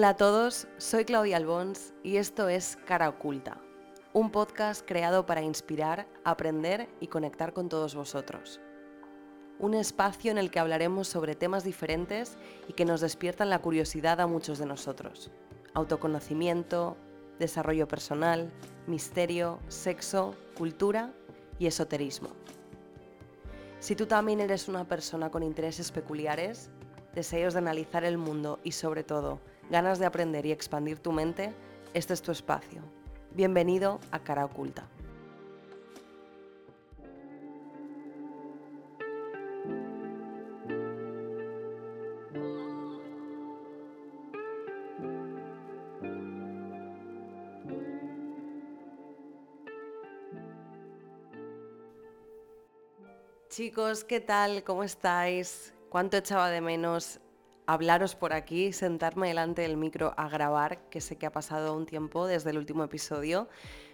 Hola a todos, soy Claudia Albons y esto es Cara Oculta, un podcast creado para inspirar, aprender y conectar con todos vosotros. Un espacio en el que hablaremos sobre temas diferentes y que nos despiertan la curiosidad a muchos de nosotros. Autoconocimiento, desarrollo personal, misterio, sexo, cultura y esoterismo. Si tú también eres una persona con intereses peculiares, deseos de analizar el mundo y sobre todo ganas de aprender y expandir tu mente, este es tu espacio. Bienvenido a Cara Oculta. Chicos, ¿qué tal? ¿Cómo estáis? ¿Cuánto echaba de menos hablaros por aquí, sentarme delante del micro a grabar, que sé que ha pasado un tiempo desde el último episodio.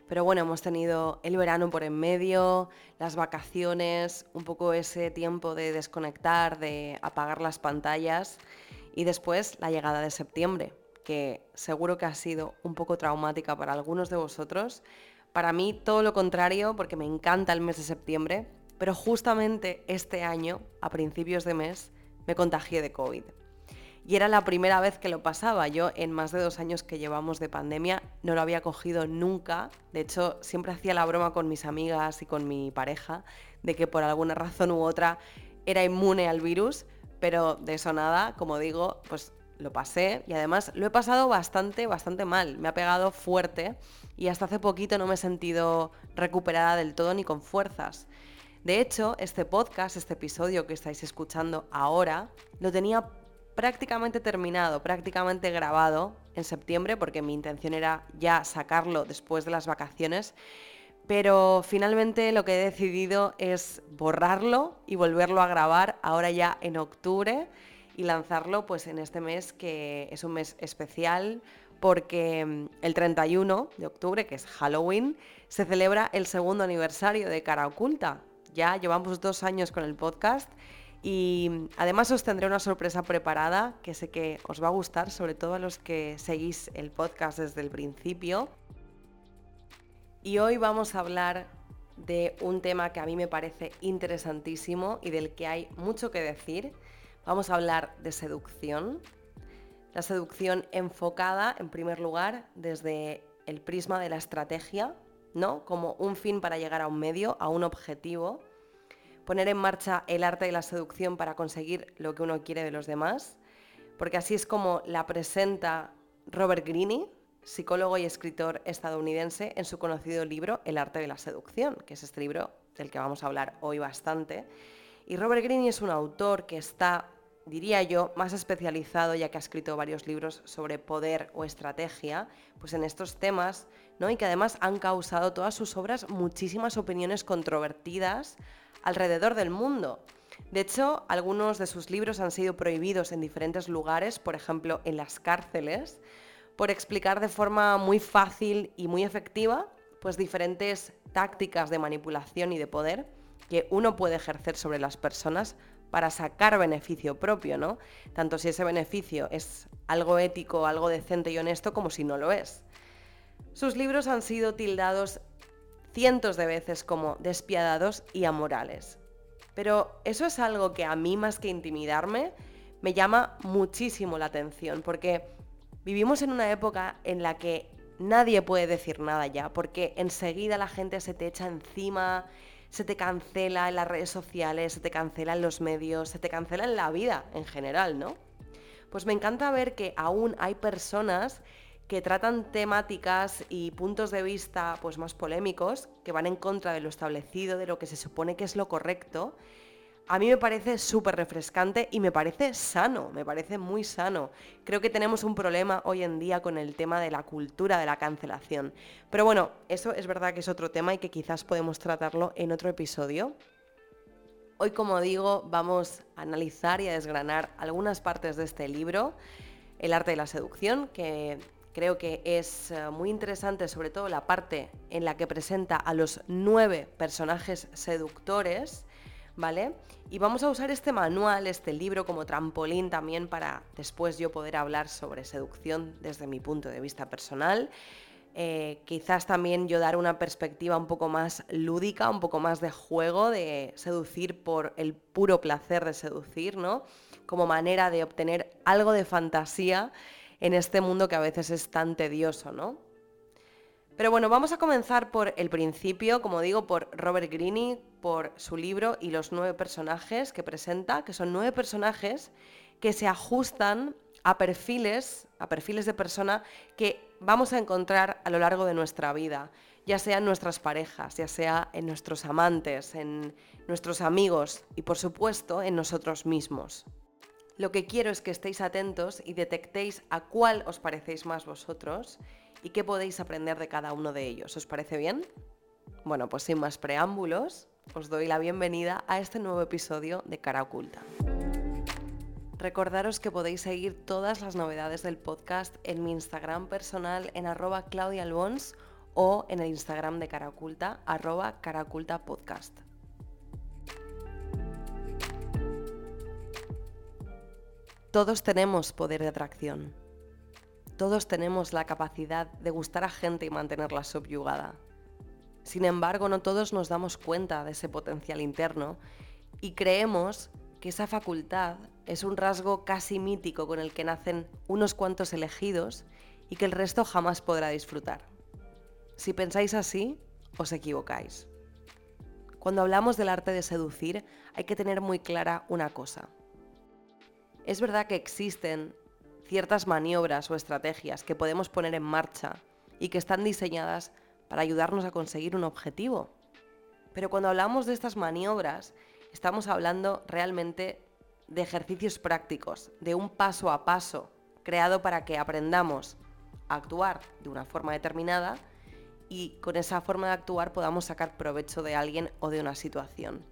Pero bueno, hemos tenido el verano por en medio, las vacaciones, un poco ese tiempo de desconectar, de apagar las pantallas y después la llegada de septiembre, que seguro que ha sido un poco traumática para algunos de vosotros. Para mí todo lo contrario, porque me encanta el mes de septiembre, pero justamente este año, a principios de mes, me contagié de COVID y era la primera vez que lo pasaba. Yo en más de dos años que llevamos de pandemia no lo había cogido nunca. De hecho, siempre hacía la broma con mis amigas y con mi pareja de que por alguna razón u otra era inmune al virus, pero de eso nada, como digo, pues lo pasé y además lo he pasado bastante, bastante mal. Me ha pegado fuerte y hasta hace poquito no me he sentido recuperada del todo ni con fuerzas. De hecho, este podcast, este episodio que estáis escuchando ahora, lo tenía prácticamente terminado, prácticamente grabado en septiembre, porque mi intención era ya sacarlo después de las vacaciones. Pero finalmente lo que he decidido es borrarlo y volverlo a grabar ahora ya en octubre y lanzarlo pues en este mes que es un mes especial porque mm, el 31 de octubre, que es Halloween, se celebra el segundo aniversario de Cara Oculta. Ya llevamos dos años con el podcast y además os tendré una sorpresa preparada que sé que os va a gustar, sobre todo a los que seguís el podcast desde el principio. Y hoy vamos a hablar de un tema que a mí me parece interesantísimo y del que hay mucho que decir. Vamos a hablar de seducción. La seducción enfocada, en primer lugar, desde el prisma de la estrategia, ¿no? Como un fin para llegar a un medio, a un objetivo poner en marcha el arte de la seducción para conseguir lo que uno quiere de los demás, porque así es como la presenta Robert Greene, psicólogo y escritor estadounidense, en su conocido libro El arte de la seducción, que es este libro del que vamos a hablar hoy bastante. Y Robert Greene es un autor que está, diría yo, más especializado, ya que ha escrito varios libros sobre poder o estrategia, pues en estos temas, ¿no? y que además han causado todas sus obras muchísimas opiniones controvertidas alrededor del mundo. De hecho, algunos de sus libros han sido prohibidos en diferentes lugares, por ejemplo, en las cárceles, por explicar de forma muy fácil y muy efectiva pues diferentes tácticas de manipulación y de poder que uno puede ejercer sobre las personas para sacar beneficio propio, ¿no? Tanto si ese beneficio es algo ético, algo decente y honesto, como si no lo es. Sus libros han sido tildados cientos de veces como despiadados y amorales. Pero eso es algo que a mí más que intimidarme me llama muchísimo la atención porque vivimos en una época en la que nadie puede decir nada ya porque enseguida la gente se te echa encima, se te cancela en las redes sociales, se te cancela en los medios, se te cancela en la vida en general, ¿no? Pues me encanta ver que aún hay personas que tratan temáticas y puntos de vista pues, más polémicos, que van en contra de lo establecido, de lo que se supone que es lo correcto, a mí me parece súper refrescante y me parece sano, me parece muy sano. Creo que tenemos un problema hoy en día con el tema de la cultura de la cancelación. Pero bueno, eso es verdad que es otro tema y que quizás podemos tratarlo en otro episodio. Hoy, como digo, vamos a analizar y a desgranar algunas partes de este libro, El arte de la seducción, que Creo que es eh, muy interesante sobre todo la parte en la que presenta a los nueve personajes seductores, ¿vale? Y vamos a usar este manual, este libro como trampolín también para después yo poder hablar sobre seducción desde mi punto de vista personal. Eh, quizás también yo dar una perspectiva un poco más lúdica, un poco más de juego, de seducir por el puro placer de seducir, ¿no? Como manera de obtener algo de fantasía en este mundo que a veces es tan tedioso, ¿no? Pero bueno, vamos a comenzar por el principio, como digo, por Robert Greene, por su libro y los nueve personajes que presenta, que son nueve personajes que se ajustan a perfiles, a perfiles de persona que vamos a encontrar a lo largo de nuestra vida, ya sea en nuestras parejas, ya sea en nuestros amantes, en nuestros amigos y por supuesto en nosotros mismos. Lo que quiero es que estéis atentos y detectéis a cuál os parecéis más vosotros y qué podéis aprender de cada uno de ellos. ¿Os parece bien? Bueno, pues sin más preámbulos, os doy la bienvenida a este nuevo episodio de Cara Oculta. Recordaros que podéis seguir todas las novedades del podcast en mi Instagram personal en arroba claudialbons o en el Instagram de Cara Oculta, arroba Podcast. Todos tenemos poder de atracción. Todos tenemos la capacidad de gustar a gente y mantenerla subyugada. Sin embargo, no todos nos damos cuenta de ese potencial interno y creemos que esa facultad es un rasgo casi mítico con el que nacen unos cuantos elegidos y que el resto jamás podrá disfrutar. Si pensáis así, os equivocáis. Cuando hablamos del arte de seducir, hay que tener muy clara una cosa. Es verdad que existen ciertas maniobras o estrategias que podemos poner en marcha y que están diseñadas para ayudarnos a conseguir un objetivo. Pero cuando hablamos de estas maniobras, estamos hablando realmente de ejercicios prácticos, de un paso a paso creado para que aprendamos a actuar de una forma determinada y con esa forma de actuar podamos sacar provecho de alguien o de una situación.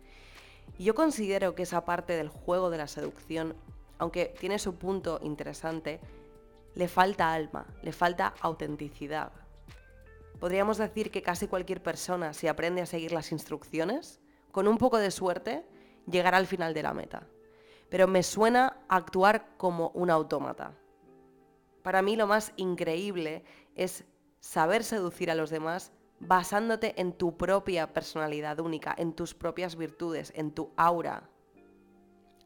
Yo considero que esa parte del juego de la seducción aunque tiene su punto interesante, le falta alma, le falta autenticidad. Podríamos decir que casi cualquier persona, si aprende a seguir las instrucciones, con un poco de suerte, llegará al final de la meta. Pero me suena actuar como un autómata. Para mí lo más increíble es saber seducir a los demás basándote en tu propia personalidad única, en tus propias virtudes, en tu aura.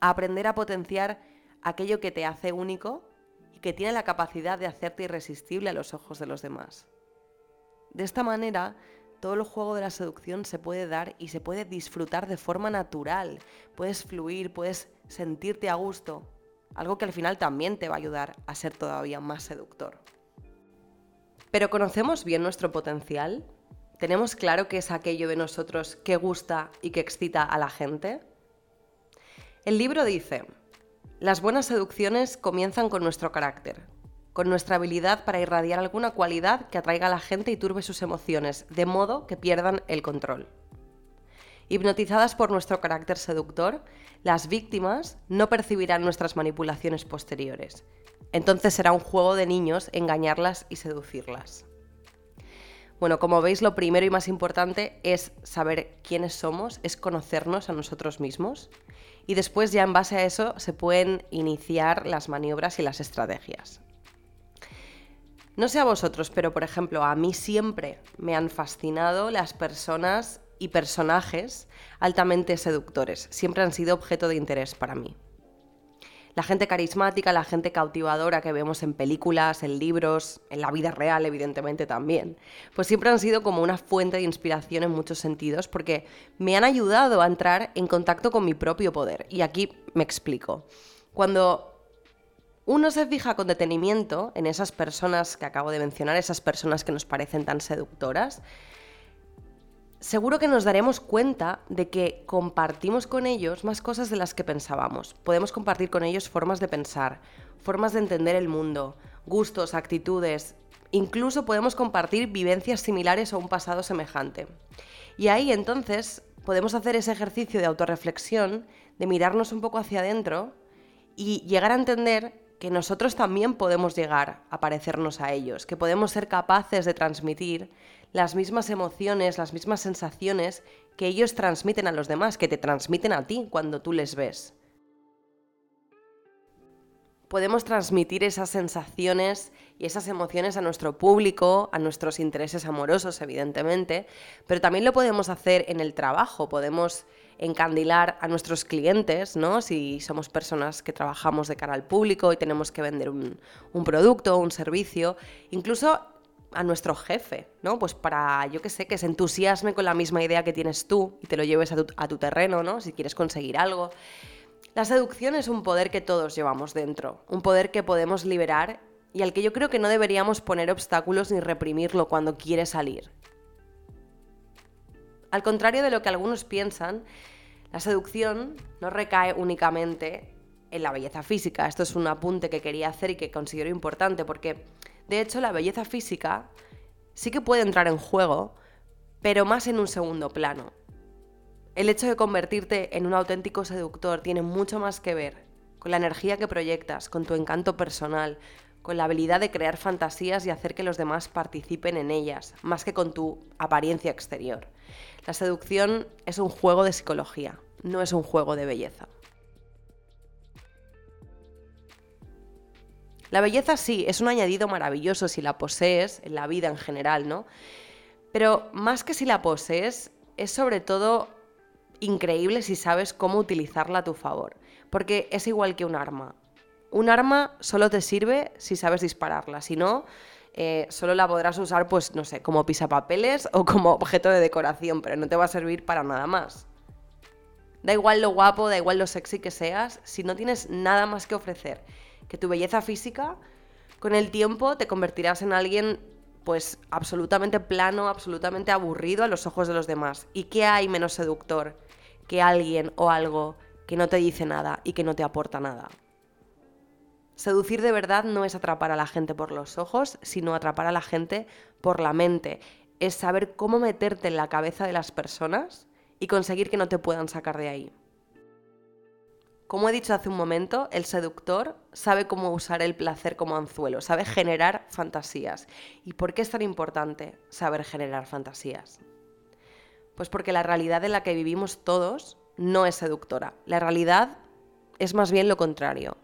aprender a potenciar aquello que te hace único y que tiene la capacidad de hacerte irresistible a los ojos de los demás. De esta manera, todo el juego de la seducción se puede dar y se puede disfrutar de forma natural. Puedes fluir, puedes sentirte a gusto, algo que al final también te va a ayudar a ser todavía más seductor. Pero ¿conocemos bien nuestro potencial? ¿Tenemos claro qué es aquello de nosotros que gusta y que excita a la gente? El libro dice, las buenas seducciones comienzan con nuestro carácter, con nuestra habilidad para irradiar alguna cualidad que atraiga a la gente y turbe sus emociones, de modo que pierdan el control. Hipnotizadas por nuestro carácter seductor, las víctimas no percibirán nuestras manipulaciones posteriores. Entonces será un juego de niños engañarlas y seducirlas. Bueno, como veis, lo primero y más importante es saber quiénes somos, es conocernos a nosotros mismos y después ya en base a eso se pueden iniciar las maniobras y las estrategias. No sé a vosotros, pero por ejemplo, a mí siempre me han fascinado las personas y personajes altamente seductores. Siempre han sido objeto de interés para mí la gente carismática, la gente cautivadora que vemos en películas, en libros, en la vida real evidentemente también, pues siempre han sido como una fuente de inspiración en muchos sentidos porque me han ayudado a entrar en contacto con mi propio poder. Y aquí me explico. Cuando uno se fija con detenimiento en esas personas que acabo de mencionar, esas personas que nos parecen tan seductoras, seguro que nos daremos cuenta de que compartimos con ellos más cosas de las que pensábamos. Podemos compartir con ellos formas de pensar, formas de entender el mundo, gustos, actitudes, incluso podemos compartir vivencias similares o un pasado semejante. Y ahí entonces podemos hacer ese ejercicio de autorreflexión, de mirarnos un poco hacia adentro y llegar a entender que nosotros también podemos llegar a parecernos a ellos, que podemos ser capaces de transmitir las mismas emociones, las mismas sensaciones que ellos transmiten a los demás, que te transmiten a ti cuando tú les ves. Podemos transmitir esas sensaciones y esas emociones a nuestro público, a nuestros intereses amorosos, evidentemente, pero también lo podemos hacer en el trabajo, podemos encandilar a nuestros clientes, ¿no? Si somos personas que trabajamos de cara al público y tenemos que vender un, un producto un servicio, incluso a nuestro jefe, ¿no? Pues para, yo que sé, que se entusiasme con la misma idea que tienes tú y te lo lleves a tu, a tu terreno, ¿no? Si quieres conseguir algo. La seducción es un poder que todos llevamos dentro, un poder que podemos liberar y al que yo creo que no deberíamos poner obstáculos ni reprimirlo cuando quiere salir. Al contrario de lo que algunos piensan, la seducción no recae únicamente en la belleza física. Esto es un apunte que quería hacer y que considero importante porque, de hecho, la belleza física sí que puede entrar en juego, pero más en un segundo plano. El hecho de convertirte en un auténtico seductor tiene mucho más que ver con la energía que proyectas, con tu encanto personal, con la habilidad de crear fantasías y hacer que los demás participen en ellas, más que con tu apariencia exterior. La seducción es un juego de psicología, no es un juego de belleza. La belleza sí, es un añadido maravilloso si la posees en la vida en general, ¿no? Pero más que si la posees, es sobre todo increíble si sabes cómo utilizarla a tu favor, porque es igual que un arma. Un arma solo te sirve si sabes dispararla, si no, eh, solo la podrás usar, pues, no sé, como pisapapeles o como objeto de decoración, pero no te va a servir para nada más. Da igual lo guapo, da igual lo sexy que seas, si no tienes nada más que ofrecer que tu belleza física, con el tiempo te convertirás en alguien pues absolutamente plano, absolutamente aburrido a los ojos de los demás. ¿Y qué hay menos seductor que alguien o algo que no te dice nada y que no te aporta nada? Seducir de verdad no es atrapar a la gente por los ojos, sino atrapar a la gente por la mente. Es saber cómo meterte en la cabeza de las personas y conseguir que no te puedan sacar de ahí. Como he dicho hace un momento, el seductor sabe cómo usar el placer como anzuelo, sabe generar fantasías. ¿Y por qué es tan importante saber generar fantasías? Pues porque la realidad en la que vivimos todos no es seductora. La realidad es más bien lo contrario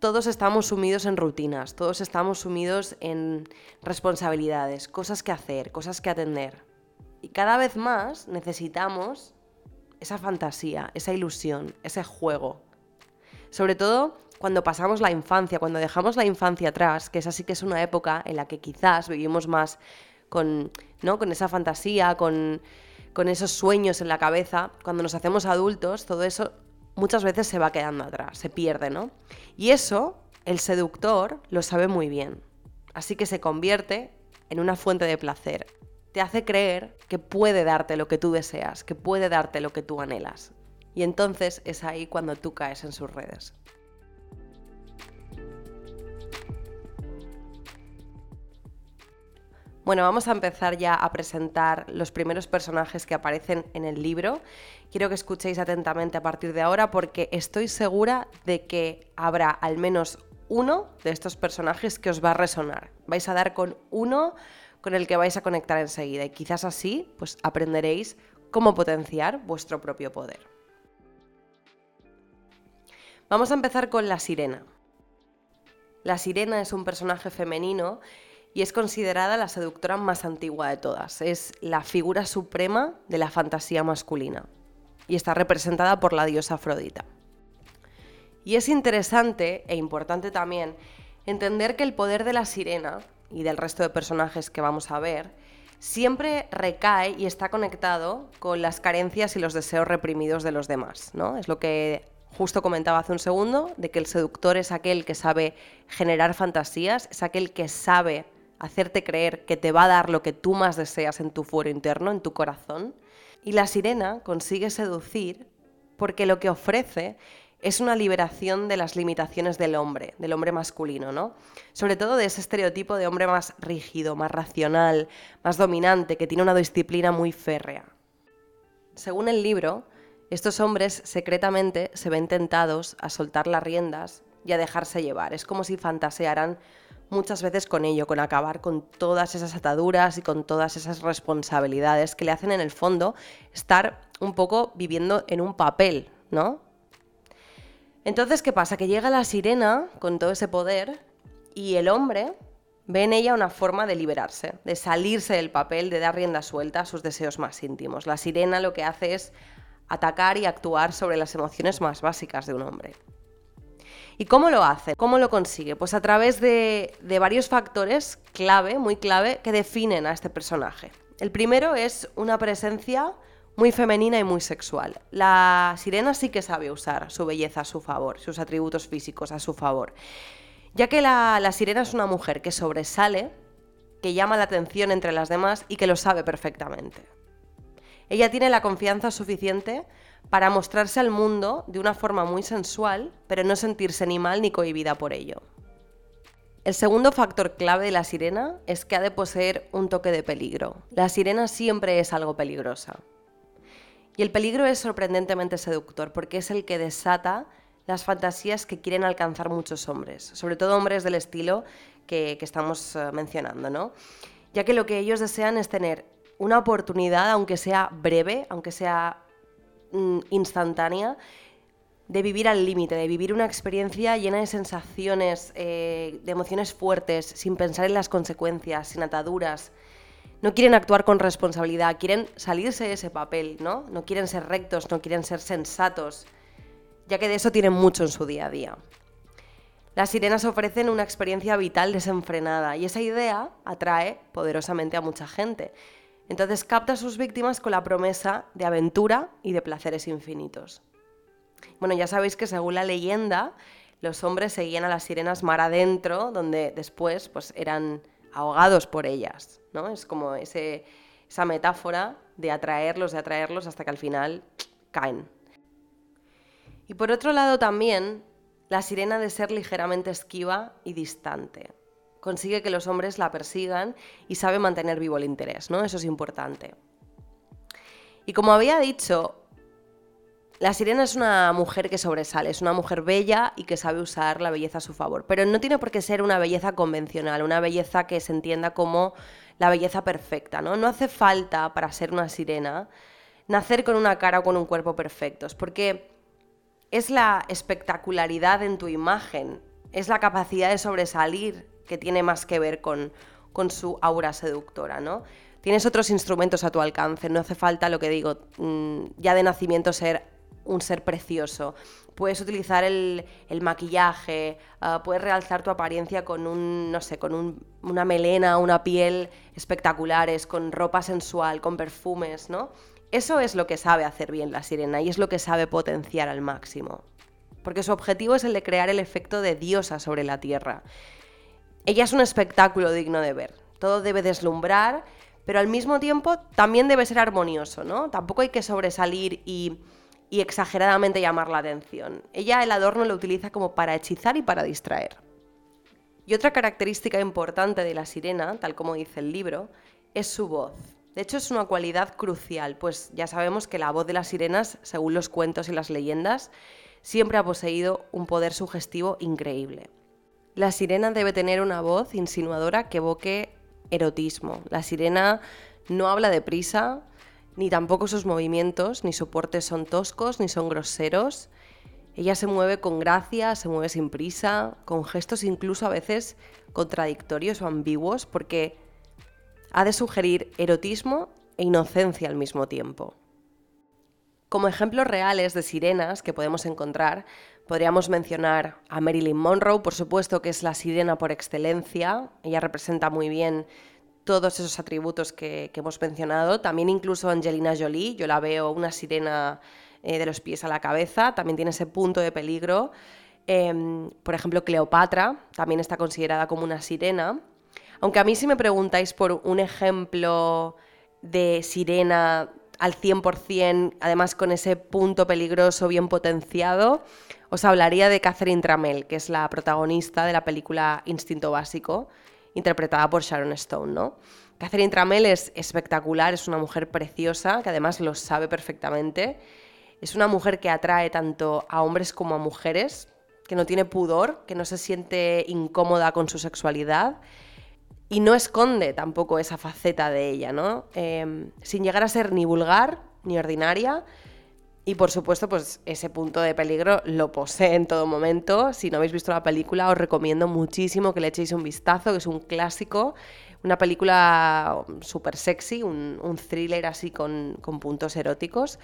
todos estamos sumidos en rutinas, todos estamos sumidos en responsabilidades, cosas que hacer, cosas que atender. Y cada vez más necesitamos esa fantasía, esa ilusión, ese juego. Sobre todo cuando pasamos la infancia, cuando dejamos la infancia atrás, que es así que es una época en la que quizás vivimos más con, ¿no? con esa fantasía, con, con esos sueños en la cabeza, cuando nos hacemos adultos, todo eso muchas veces se va quedando atrás, se pierde, ¿no? Y eso el seductor lo sabe muy bien. Así que se convierte en una fuente de placer. Te hace creer que puede darte lo que tú deseas, que puede darte lo que tú anhelas. Y entonces es ahí cuando tú caes en sus redes. Bueno, vamos a empezar ya a presentar los primeros personajes que aparecen en el libro. Quiero que escuchéis atentamente a partir de ahora porque estoy segura de que habrá al menos uno de estos personajes que os va a resonar. Vais a dar con uno con el que vais a conectar enseguida y quizás así pues aprenderéis cómo potenciar vuestro propio poder. Vamos a empezar con la sirena. La sirena es un personaje femenino y es considerada la seductora más antigua de todas. Es la figura suprema de la fantasía masculina y está representada por la diosa Afrodita. Y es interesante e importante también entender que el poder de la sirena y del resto de personajes que vamos a ver siempre recae y está conectado con las carencias y los deseos reprimidos de los demás, ¿no? Es lo que justo comentaba hace un segundo, de que el seductor es aquel que sabe generar fantasías, es aquel que sabe hacerte creer que te va a dar lo que tú más deseas en tu fuero interno, en tu corazón. Y la sirena consigue seducir porque lo que ofrece es una liberación de las limitaciones del hombre, del hombre masculino, ¿no? Sobre todo de ese estereotipo de hombre más rígido, más racional, más dominante, que tiene una disciplina muy férrea. Según el libro, estos hombres secretamente se ven tentados a soltar las riendas y a dejarse llevar. Es como si fantasearan muchas veces con ello, con acabar con todas esas ataduras y con todas esas responsabilidades que le hacen en el fondo estar un poco viviendo en un papel, ¿no? Entonces, ¿qué pasa? Que llega la sirena con todo ese poder y el hombre ve en ella una forma de liberarse, de salirse del papel, de dar rienda suelta a sus deseos más íntimos. La sirena lo que hace es atacar y actuar sobre las emociones más básicas de un hombre. ¿Y cómo lo hace? ¿Cómo lo consigue? Pues a través de, varios factores clave, muy clave, que definen a este personaje. El primero es una presencia muy femenina y muy sexual. La sirena sí que sabe usar su belleza a su favor, sus atributos físicos a su favor. Ya que la, sirena es una mujer que sobresale, que llama la atención entre las demás y que lo sabe perfectamente. Ella tiene la confianza suficiente para mostrarse al mundo de una forma muy sensual, pero no sentirse ni mal ni cohibida por ello. El segundo factor clave de la sirena es que ha de poseer un toque de peligro. La sirena siempre es algo peligrosa. Y el peligro es sorprendentemente seductor porque es el que desata las fantasías que quieren alcanzar muchos hombres, sobre todo hombres del estilo que, estamos eh, mencionando, ¿no? Ya que lo que ellos desean es tener una oportunidad, aunque sea breve, aunque sea Mm, instantánea de vivir al límite, de vivir una experiencia llena de sensaciones, eh, de emociones fuertes, sin pensar en las consecuencias, sin ataduras. No quieren actuar con responsabilidad, quieren salirse de ese papel, ¿no? No quieren ser rectos, no quieren ser sensatos, ya que de eso tienen mucho en su día a día. Las sirenas ofrecen una experiencia vital desenfrenada y esa idea atrae poderosamente a mucha gente. Entonces capta a sus víctimas con la promesa de aventura y de placeres infinitos. Bueno, ya sabéis que según la leyenda, los hombres seguían a las sirenas mar adentro, donde después pues, eran ahogados por ellas. ¿no? Es como esa metáfora de atraerlos, de atraerlos hasta que al final caen. Y por otro lado también, la sirena de ser ligeramente esquiva y distante consigue que los hombres la persigan y sabe mantener vivo el interés, ¿no? Eso es importante. Y como había dicho, la sirena es una mujer que sobresale, es una mujer bella y que sabe usar la belleza a su favor, pero no tiene por qué ser una belleza convencional, una belleza que se entienda como la belleza perfecta, ¿no? No hace falta para ser una sirena nacer con una cara o con un cuerpo perfectos, porque es la espectacularidad en tu imagen, es la capacidad de sobresalir que tiene más que ver con, su aura seductora, ¿no? Tienes otros instrumentos a tu alcance, no hace falta, lo que digo, mm, ya de nacimiento ser un ser precioso. Puedes utilizar el, maquillaje, ah, puedes realzar tu apariencia con un, no sé, con una melena, una piel espectaculares, con ropa sensual, con perfumes, ¿no? Eso es lo que sabe hacer bien la sirena y es lo que sabe potenciar al máximo. Porque su objetivo es el de crear el efecto de diosa sobre la tierra. Ella es un espectáculo digno de ver. Todo debe deslumbrar, pero al mismo tiempo también debe ser armonioso, ¿no? Tampoco hay que sobresalir y, y exageradamente llamar la atención. Ella el adorno lo utiliza como para hechizar y para distraer. Y otra característica importante de la sirena, tal como dice el libro, es su voz. De hecho, es una cualidad crucial, pues ya sabemos que la voz de las sirenas, según los cuentos y las leyendas, siempre ha poseído un poder sugestivo increíble. La sirena debe tener una voz insinuadora que evoque erotismo. La sirena no habla deprisa, ni tampoco sus movimientos, ni soportes son toscos, ni son groseros. Ella se mueve con gracia, se mueve sin prisa, con gestos incluso a veces contradictorios o ambiguos, porque ha de sugerir erotismo e inocencia al mismo tiempo. Como ejemplos reales de sirenas que podemos encontrar, Podríamos mencionar a Marilyn Monroe, por supuesto, que es la sirena por excelencia. Ella representa muy bien todos esos atributos que, hemos mencionado. También incluso Angelina Jolie, yo la veo una sirena eh, de los pies a la cabeza, también tiene ese punto de peligro. Em, por ejemplo, Cleopatra también está considerada como una sirena. Aunque a mí si me preguntáis por un ejemplo de sirena al 100%, además con ese punto peligroso bien potenciado, os hablaría de Catherine Tramell, que es la protagonista de la película Instinto Básico, interpretada por Sharon Stone, ¿no? Catherine Tramell es espectacular, es una mujer preciosa, que además lo sabe perfectamente. Es una mujer que atrae tanto a hombres como a mujeres, que no tiene pudor, que no se siente incómoda con su sexualidad y no esconde tampoco esa faceta de ella, ¿no? Em, sin llegar a ser ni vulgar ni ordinaria. Y por supuesto, pues ese punto de peligro lo posee en todo momento. Si no habéis visto la película, os recomiendo muchísimo que le echéis un vistazo, que es un clásico, una película súper sexy, un, thriller así con, con puntos eróticos.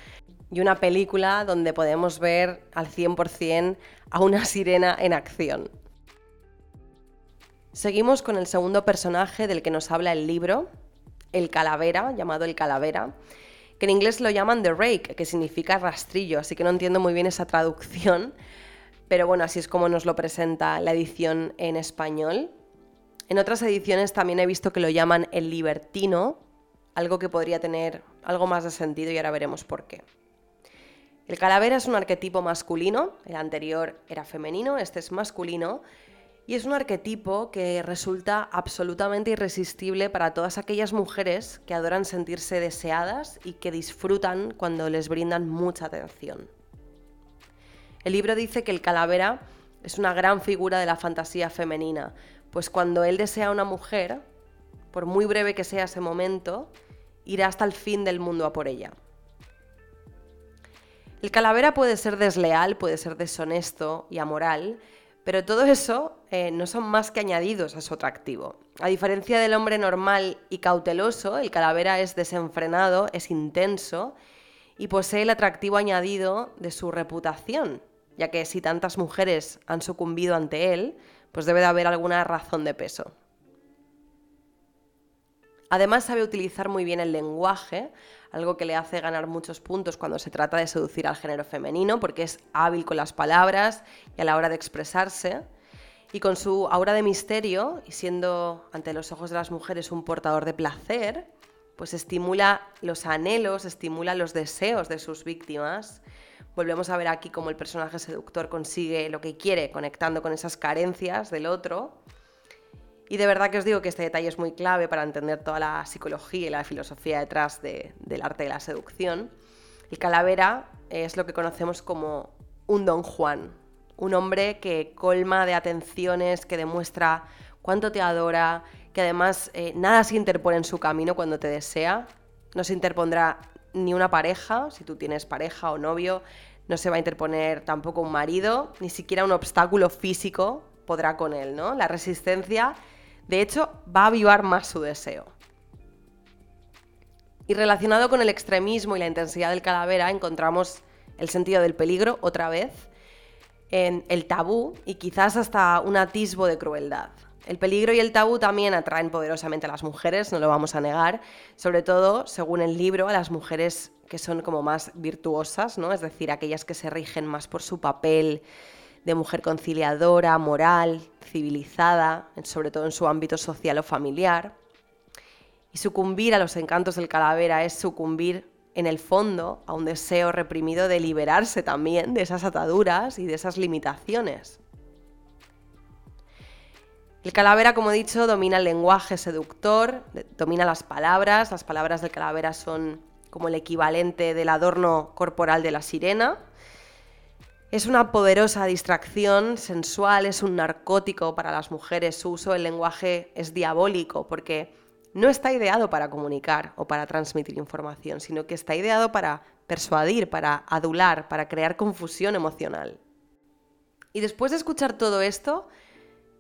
Y una película donde podemos ver al 100% a una sirena en acción. Seguimos con el segundo personaje del que nos habla el libro, el calavera, llamado el calavera, que en inglés lo llaman the rake, que significa rastrillo, así que no entiendo muy bien esa traducción, pero bueno, así es como nos lo presenta la edición en español. En otras ediciones también he visto que lo llaman el libertino, algo que podría tener algo más de sentido y ahora veremos por qué. El calavera es un arquetipo masculino, el anterior era femenino, este es masculino, y es un arquetipo que resulta absolutamente irresistible para todas aquellas mujeres que adoran sentirse deseadas y que disfrutan cuando les brindan mucha atención. El libro dice que el calavera es una gran figura de la fantasía femenina, pues cuando él desea a una mujer, por muy breve que sea ese momento, irá hasta el fin del mundo a por ella. El calavera puede ser desleal, puede ser deshonesto y amoral, pero todo eso eh, no son más que añadidos a su atractivo. A diferencia del hombre normal y cauteloso, el calavera es desenfrenado, es intenso y posee el atractivo añadido de su reputación, ya que si tantas mujeres han sucumbido ante él, pues debe de haber alguna razón de peso. Además sabe utilizar muy bien el lenguaje, algo que le hace ganar muchos puntos cuando se trata de seducir al género femenino, porque es hábil con las palabras y a la hora de expresarse. Y con su aura de misterio, y siendo ante los ojos de las mujeres un portador de placer, pues estimula los anhelos, estimula los deseos de sus víctimas. Volvemos a ver aquí cómo el personaje seductor consigue lo que quiere, conectando con esas carencias del otro y de verdad que os digo que este detalle es muy clave para entender toda la psicología y la filosofía detrás del arte de la seducción. El calavera es lo que conocemos como un don Juan, un hombre que colma de atenciones, que demuestra cuánto te adora, que además eh, nada se interpone en su camino cuando te desea, no se interpondrá ni una pareja, si tú tienes pareja o novio, no se va a interponer tampoco un marido, ni siquiera un obstáculo físico podrá con él, ¿no? La resistencia de hecho, va a avivar más su deseo. Y relacionado con el extremismo y la intensidad del calavera, encontramos el sentido del peligro otra vez, en el tabú y quizás hasta un atisbo de crueldad. El peligro y el tabú también atraen poderosamente a las mujeres, no lo vamos a negar, sobre todo, según el libro, a las mujeres que son como más virtuosas, ¿no? Es decir, aquellas que se rigen más por su papel de mujer conciliadora, moral, civilizada, sobre todo en su ámbito social o familiar. Y sucumbir a los encantos del calavera es sucumbir en el fondo a un deseo reprimido de liberarse también de esas ataduras y de esas limitaciones. El calavera, como he dicho, domina el lenguaje seductor, domina las palabras. Las palabras del calavera son como el equivalente del adorno corporal de la sirena. Es una poderosa distracción sensual, es un narcótico para las mujeres. Su uso del lenguaje es diabólico porque no está ideado para comunicar o para transmitir información, sino que está ideado para persuadir, para adular, para crear confusión emocional. Y después de escuchar todo esto,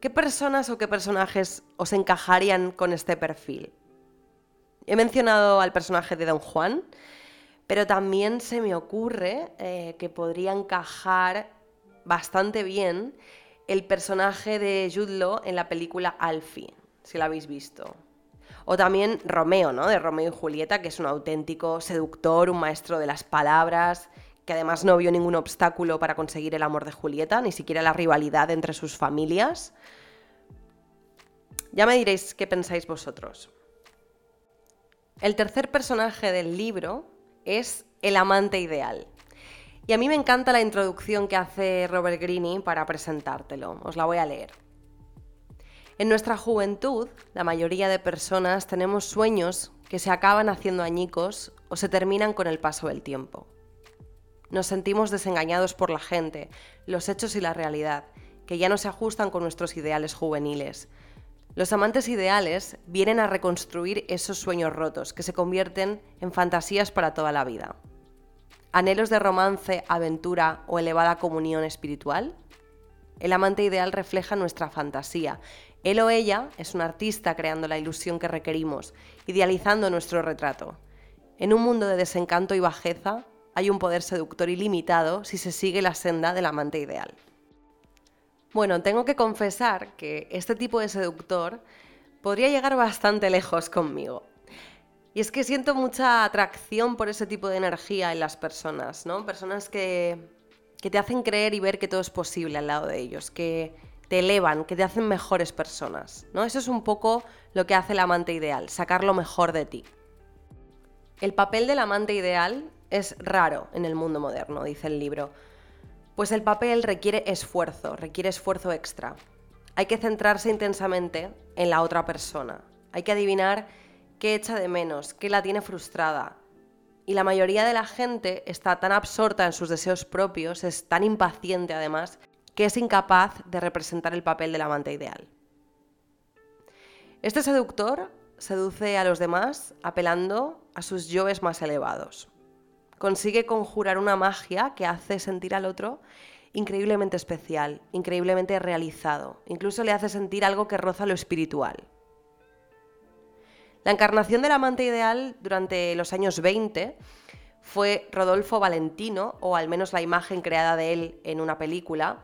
¿qué personas o qué personajes os encajarían con este perfil? He mencionado al personaje de Don Juan, pero también se me ocurre eh, que podría encajar bastante bien el personaje de Jude en la película Alfie, si la habéis visto. O también Romeo, ¿no? De Romeo y Julieta, que es un auténtico seductor, un maestro de las palabras, que además no vio ningún obstáculo para conseguir el amor de Julieta, ni siquiera la rivalidad entre sus familias. Ya me diréis qué pensáis vosotros. El tercer personaje del libro es el amante ideal. Y a mí me encanta la introducción que hace Robert Greene para presentártelo. Os la voy a leer. En nuestra juventud, la mayoría de personas tenemos sueños que se acaban haciendo añicos o se terminan con el paso del tiempo. Nos sentimos desengañados por la gente, los hechos y la realidad, que ya no se ajustan con nuestros ideales juveniles. Los amantes ideales vienen a reconstruir esos sueños rotos que se convierten en fantasías para toda la vida. ¿Anhelos de romance, aventura o elevada comunión espiritual? El amante ideal refleja nuestra fantasía. Él o ella es un artista creando la ilusión que requerimos, idealizando nuestro retrato. En un mundo de desencanto y bajeza, hay un poder seductor ilimitado si se sigue la senda del amante ideal. Bueno, tengo que confesar que este tipo de seductor podría llegar bastante lejos conmigo. Y es que siento mucha atracción por ese tipo de energía en las personas, ¿no? Personas que, que te hacen creer y ver que todo es posible al lado de ellos, que te elevan, que te hacen mejores personas, ¿no? Eso es un poco lo que hace el amante ideal, sacar lo mejor de ti. El papel del amante ideal es raro en el mundo moderno, dice el libro pues el papel requiere esfuerzo, requiere esfuerzo extra. Hay que centrarse intensamente en la otra persona. Hay que adivinar qué echa de menos, qué la tiene frustrada. Y la mayoría de la gente está tan absorta en sus deseos propios, es tan impaciente además, que es incapaz de representar el papel del amante ideal. Este seductor seduce a los demás apelando a sus yoes más elevados consigue conjurar una magia que hace sentir al otro increíblemente especial, increíblemente realizado. Incluso le hace sentir algo que roza lo espiritual. La encarnación del amante ideal durante los años 20 fue Rodolfo Valentino, o al menos la imagen creada de él en una película,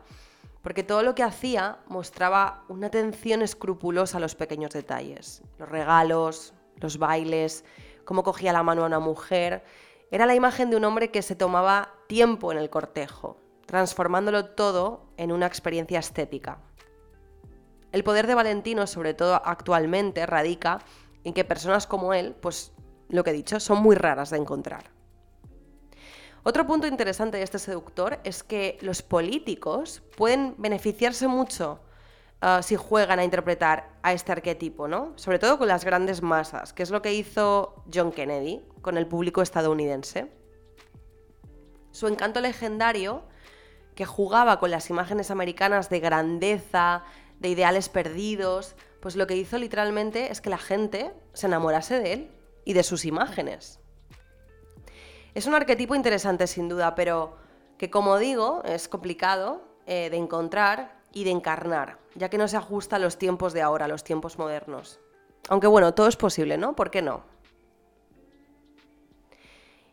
porque todo lo que hacía mostraba una atención escrupulosa a los pequeños detalles, los regalos, los bailes, cómo cogía la mano a una mujer era la imagen de un hombre que se tomaba tiempo en el cortejo, transformándolo todo en una experiencia estética. El poder de Valentino, sobre todo actualmente, radica en que personas como él, pues lo que he dicho, son muy raras de encontrar. Otro punto interesante de este seductor es que los políticos pueden beneficiarse mucho Ah, si juegan a interpretar a este arquetipo, ¿no? Sobre todo con las grandes masas, que es lo que hizo John Kennedy con el público estadounidense. Su encanto legendario, que jugaba con las imágenes americanas de grandeza, de ideales perdidos, pues lo que hizo literalmente es que la gente se enamorase de él y de sus imágenes. Es un arquetipo interesante sin duda, pero que como digo, es complicado eh, de encontrar y de encarnar, ya que no se ajusta a los tiempos de ahora, a los tiempos modernos. Aunque bueno, todo es posible, ¿no? ¿Por qué no?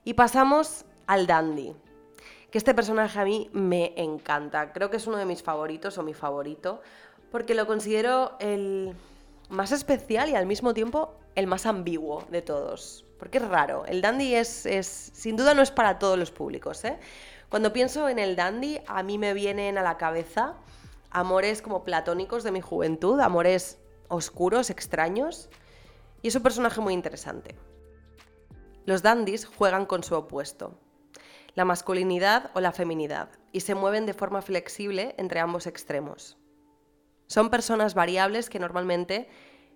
Y pasamos al dandy, que este personaje a mí me encanta. Creo que es uno de mis favoritos o mi favorito, porque lo considero el más especial y al mismo tiempo el más ambiguo de todos. Porque es raro. El dandy es, es sin duda no es para todos los públicos. ¿eh? Cuando pienso en el dandy, a mí me vienen a la cabeza amores como platónicos de mi juventud, amores oscuros, extraños, y es un personaje muy interesante. Los dandies juegan con su opuesto, la masculinidad o la feminidad, y se mueven de forma flexible entre ambos extremos. Son personas variables que normalmente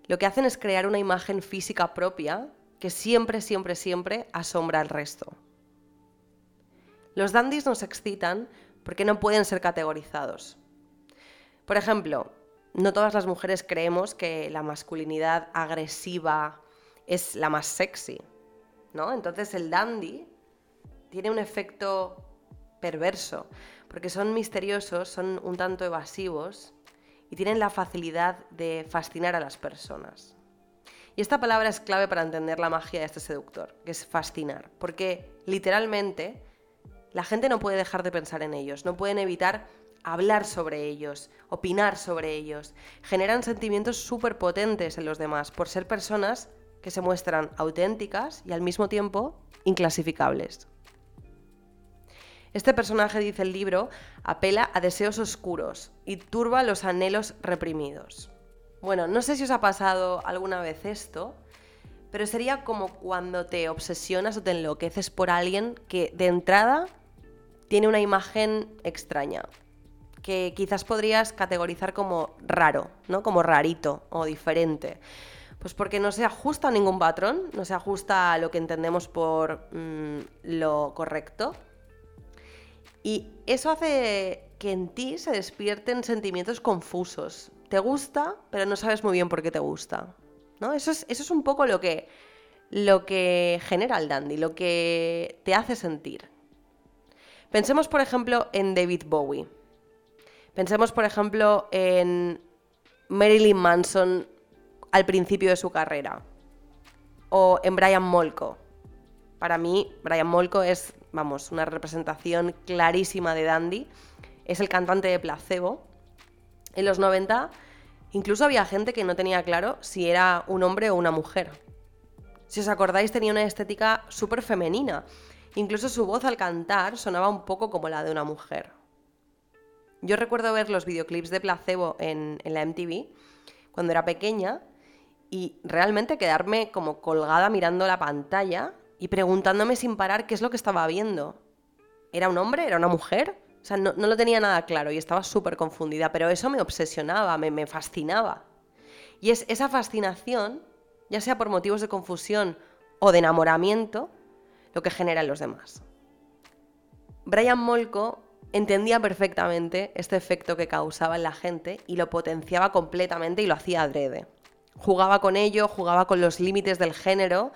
lo que hacen es crear una imagen física propia que siempre, siempre, siempre asombra al resto. Los dandies nos excitan porque no pueden ser categorizados. Por ejemplo, no todas las mujeres creemos que la masculinidad agresiva es la más sexy, ¿no? Entonces el dandy tiene un efecto perverso, porque son misteriosos, son un tanto evasivos y tienen la facilidad de fascinar a las personas. Y esta palabra es clave para entender la magia de este seductor, que es fascinar, porque literalmente la gente no puede dejar de pensar en ellos, no pueden evitar hablar sobre ellos, opinar sobre ellos. Generan sentimientos súper potentes en los demás por ser personas que se muestran auténticas y al mismo tiempo inclasificables. Este personaje, dice el libro, apela a deseos oscuros y turba los anhelos reprimidos. Bueno, no sé si os ha pasado alguna vez esto, pero sería como cuando te obsesionas o te enloqueces por alguien que de entrada tiene una imagen extraña, que quizás podrías categorizar como raro, ¿no? Como rarito o diferente. Pues porque no se ajusta a ningún patrón, no se ajusta a lo que entendemos por mm, lo correcto. Y eso hace que en ti se despierten sentimientos confusos. Te gusta, pero no sabes muy bien por qué te gusta. ¿no? Eso, es, eso es un poco lo que, lo que genera el dandy, lo que te hace sentir. Pensemos, por ejemplo, en David Bowie. Pensemos, por ejemplo, en Marilyn Manson al principio de su carrera. O en Brian Molko. Para mí, Brian Molko es, vamos, una representación clarísima de Dandy. Es el cantante de Placebo. En los 90 incluso había gente que no tenía claro si era un hombre o una mujer. Si os acordáis, tenía una estética súper femenina. Incluso su voz al cantar sonaba un poco como la de una mujer. Yo recuerdo ver los videoclips de Placebo en, la MTV cuando era pequeña y realmente quedarme como colgada mirando la pantalla y preguntándome sin parar qué es lo que estaba viendo. ¿Era un hombre? ¿Era una mujer? O sea, no, lo tenía nada claro y estaba súper confundida, pero eso me obsesionaba, me, fascinaba. Y es esa fascinación, ya sea por motivos de confusión o de enamoramiento, lo que genera en los demás. Brian Molko entendía perfectamente este efecto que causaba en la gente y lo potenciaba completamente y lo hacía adrede. Jugaba con ello, jugaba con los límites del género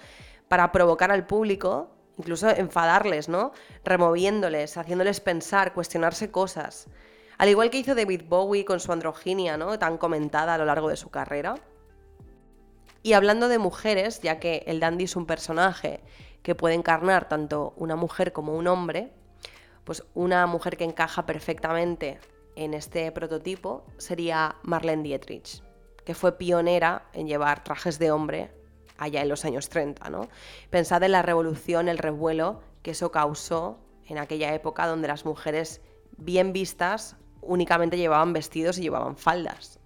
para provocar al público, incluso enfadarles, ¿no? Removiéndoles, haciéndoles pensar, cuestionarse cosas. Al igual que hizo David Bowie con su androginia, ¿no? Tan comentada a lo largo de su carrera. Y hablando de mujeres, ya que el dandy es un personaje que puede encarnar tanto una mujer como un hombre, pues una mujer que encaja perfectamente en este prototipo sería Marlene Dietrich, que fue pionera en llevar trajes de hombre allá en los años 30. ¿no? Pensad en la revolución, el revuelo que eso causó en aquella época donde las mujeres bien vistas únicamente llevaban vestidos y llevaban faldas.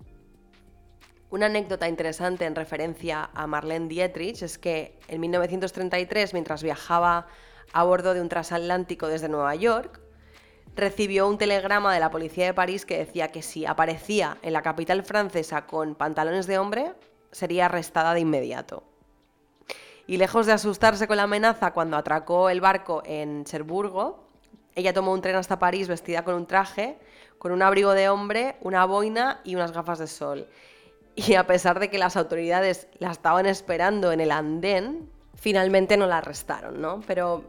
Una anécdota interesante en referencia a Marlene Dietrich es que en 1933, mientras viajaba a bordo de un transatlántico desde Nueva York, recibió un telegrama de la policía de París que decía que si aparecía en la capital francesa con pantalones de hombre, sería arrestada de inmediato. Y lejos de asustarse con la amenaza cuando atracó el barco en Cherburgo, ella tomó un tren hasta París vestida con un traje, con un abrigo de hombre, una boina y unas gafas de sol. Y a pesar de que las autoridades la estaban esperando en el andén, finalmente no la arrestaron, ¿no? Pero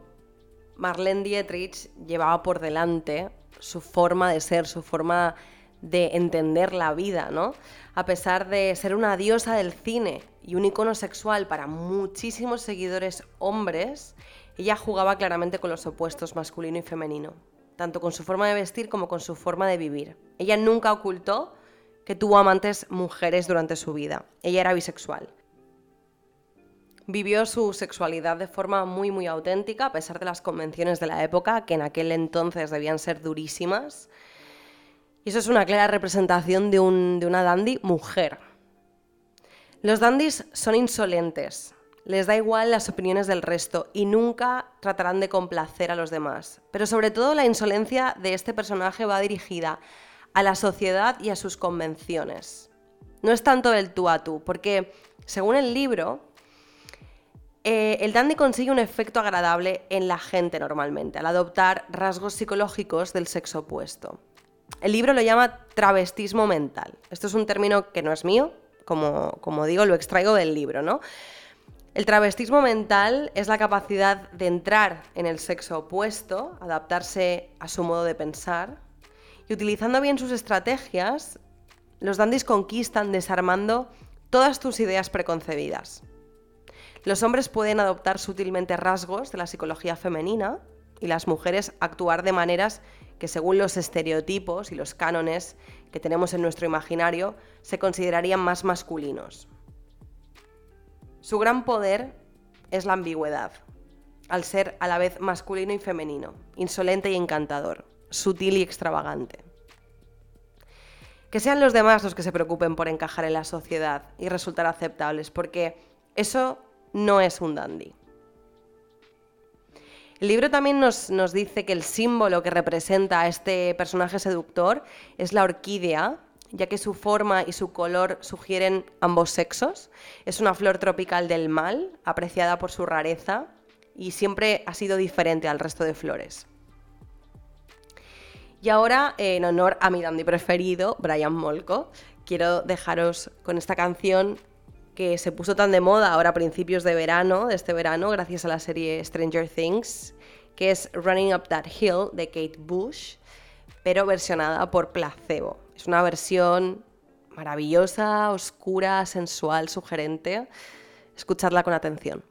Marlene Dietrich llevaba por delante su forma de ser, su forma de entender la vida, ¿no? A pesar de ser una diosa del cine y un icono sexual para muchísimos seguidores hombres, ella jugaba claramente con los opuestos masculino y femenino, tanto con su forma de vestir como con su forma de vivir. Ella nunca ocultó que tuvo amantes mujeres durante su vida. Ella era bisexual vivió su sexualidad de forma muy muy auténtica, a pesar de las convenciones de la época, que en aquel entonces debían ser durísimas. Y eso es una clara representación de, de una dandy mujer. Los dandys son insolentes, les da igual las opiniones del resto y nunca tratarán de complacer a los demás. Pero sobre todo la insolencia de este personaje va dirigida a la sociedad y a sus convenciones. No es tanto el tú a tú, porque según el libro, eh, el dandy consigue un efecto agradable en la gente normalmente, al adoptar rasgos psicológicos del sexo opuesto. El libro lo llama travestismo mental. Esto es un término que no es mío, como, como digo, lo extraigo del libro, ¿no? El travestismo mental es la capacidad de entrar en el sexo opuesto, adaptarse a su modo de pensar, y utilizando bien sus estrategias, los dandis conquistan desarmando todas tus ideas preconcebidas. Los hombres pueden adoptar sutilmente rasgos de la psicología femenina y las mujeres actuar de maneras que según los estereotipos y los cánones que tenemos en nuestro imaginario se considerarían más masculinos. Su gran poder es la ambigüedad, al ser a la vez masculino y femenino, insolente y encantador, sutil y extravagante. Que sean los demás los que se preocupen por encajar en la sociedad y resultar aceptables, porque eso no es un dandy. El libro también nos, dice que el símbolo que representa a este personaje seductor es la orquídea, ya que su forma y su color sugieren ambos sexos. Es una flor tropical del mal, apreciada por su rareza, y siempre ha sido diferente al resto de flores. Y ahora, en honor a mi dandy preferido, Brian Molko, quiero dejaros con esta canción que se puso tan de moda ahora a principios de verano, de este verano, gracias a la serie Stranger Things, que es Running Up That Hill de Kate Bush, pero versionada por Placebo. Es una versión maravillosa, oscura, sensual, sugerente. Escuchadla con atención.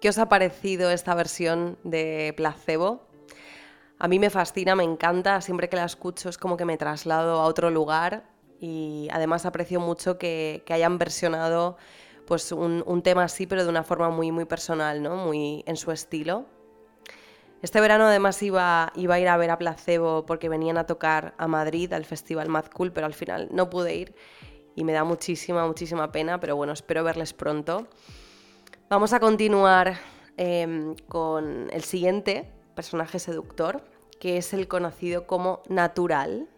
¿Qué os ha parecido esta versión de Placebo? A mí me fascina, me encanta, siempre que la escucho es como que me traslado a otro lugar y además aprecio mucho que, hayan versionado pues un, tema así, pero de una forma muy, muy personal, ¿no? muy en su estilo. Este verano además iba, iba a ir a ver a Placebo porque venían a tocar a Madrid al Festival Mad Cool, pero al final no pude ir y me da muchísima, muchísima pena, pero bueno, espero verles pronto. Vamos a continuar em, con el siguiente personaje seductor, que es el conocido como natural.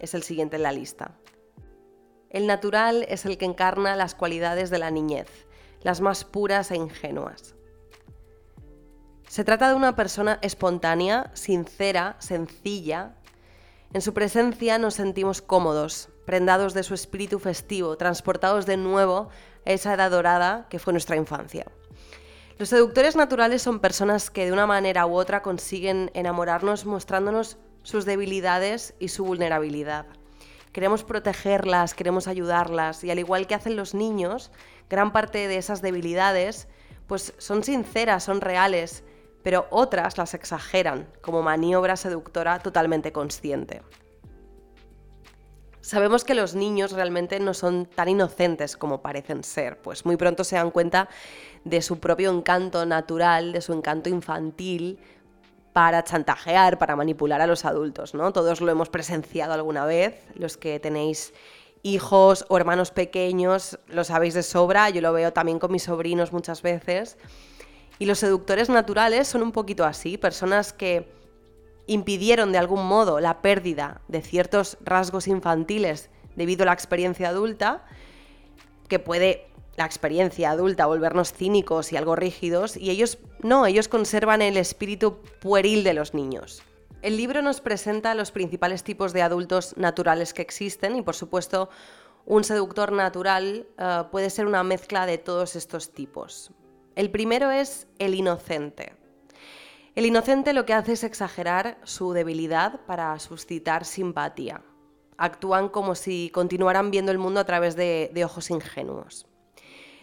Es el siguiente en la lista. El natural es el que encarna las cualidades de la niñez, las más puras e ingenuas. Se trata de una persona espontánea, sincera, sencilla. En su presencia nos sentimos cómodos, prendados de su espíritu festivo, transportados de nuevo esa edad dorada que fue nuestra infancia. Los seductores naturales son personas que de una manera u otra consiguen enamorarnos mostrándonos sus debilidades y su vulnerabilidad. Queremos protegerlas, queremos ayudarlas y al igual que hacen los niños, gran parte de esas debilidades pues son sinceras, son reales, pero otras las exageran como maniobra seductora totalmente consciente. Sabemos que los niños realmente no son tan inocentes como parecen ser, pues muy pronto se dan cuenta de su propio encanto natural, de su encanto infantil, para chantajear, para manipular a los adultos, ¿no? Todos lo hemos presenciado alguna vez, los que tenéis hijos o hermanos pequeños, lo sabéis de sobra, yo lo veo también con mis sobrinos muchas veces. Y los seductores naturales son un poquito así, personas que impidieron de algún modo la pérdida de ciertos rasgos infantiles debido a la experiencia adulta, que puede la experiencia adulta volvernos cínicos y algo rígidos, y ellos no, ellos conservan el espíritu pueril de los niños. El libro nos presenta los principales tipos de adultos naturales que existen y por supuesto un seductor natural eh, puede ser una mezcla de todos estos tipos. El primero es el inocente. El inocente lo que hace es exagerar su debilidad para suscitar simpatía. Actúan como si continuaran viendo el mundo a través de ojos ingenuos.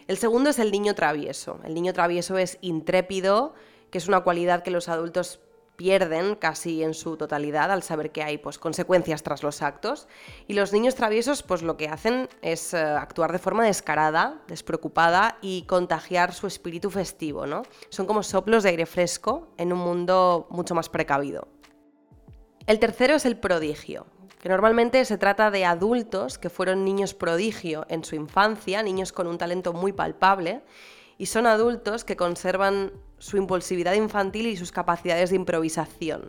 El segundo es el niño travieso. El niño travieso es intrépido, que es una cualidad que los adultos pierden casi en su totalidad al saber que hay pues, consecuencias tras los actos. Y los niños traviesos pues lo que hacen es eh, actuar de forma descarada, despreocupada y contagiar su espíritu festivo. ¿no? Son como soplos de aire fresco en un mundo mucho más precavido. El tercero es el prodigio, que normalmente se trata de adultos que fueron niños prodigio en su infancia, niños con un talento muy palpable, y son adultos que conservan su impulsividad infantil y sus capacidades de improvisación.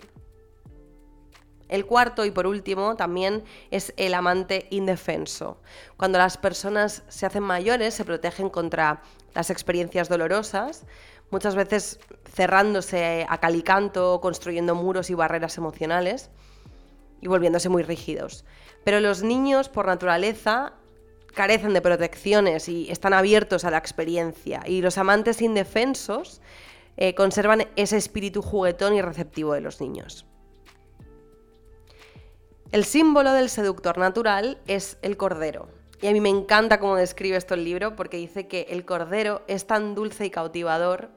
El cuarto y por último también es el amante indefenso. Cuando las personas se hacen mayores se protegen contra las experiencias dolorosas, muchas veces cerrándose a calicanto, construyendo muros y barreras emocionales y volviéndose muy rígidos. Pero los niños, por naturaleza, carecen de protecciones y están abiertos a la experiencia. Y los amantes indefensos eh, conservan ese espíritu juguetón y receptivo de los niños. El símbolo del seductor natural es el cordero. Y a mí me encanta cómo describe esto el libro porque dice que el cordero es tan dulce y cautivador.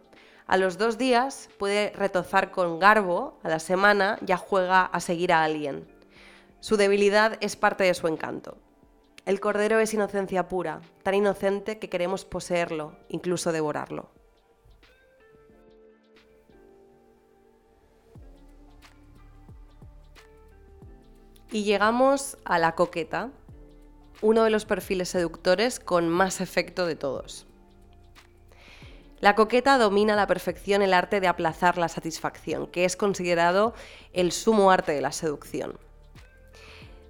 A los dos días puede retozar con garbo, a la semana ya juega a seguir a alguien. Su debilidad es parte de su encanto. El cordero es inocencia pura, tan inocente que queremos poseerlo, incluso devorarlo. Y llegamos a la coqueta, uno de los perfiles seductores con más efecto de todos. La coqueta domina a la perfección el arte de aplazar la satisfacción, que es considerado el sumo arte de la seducción.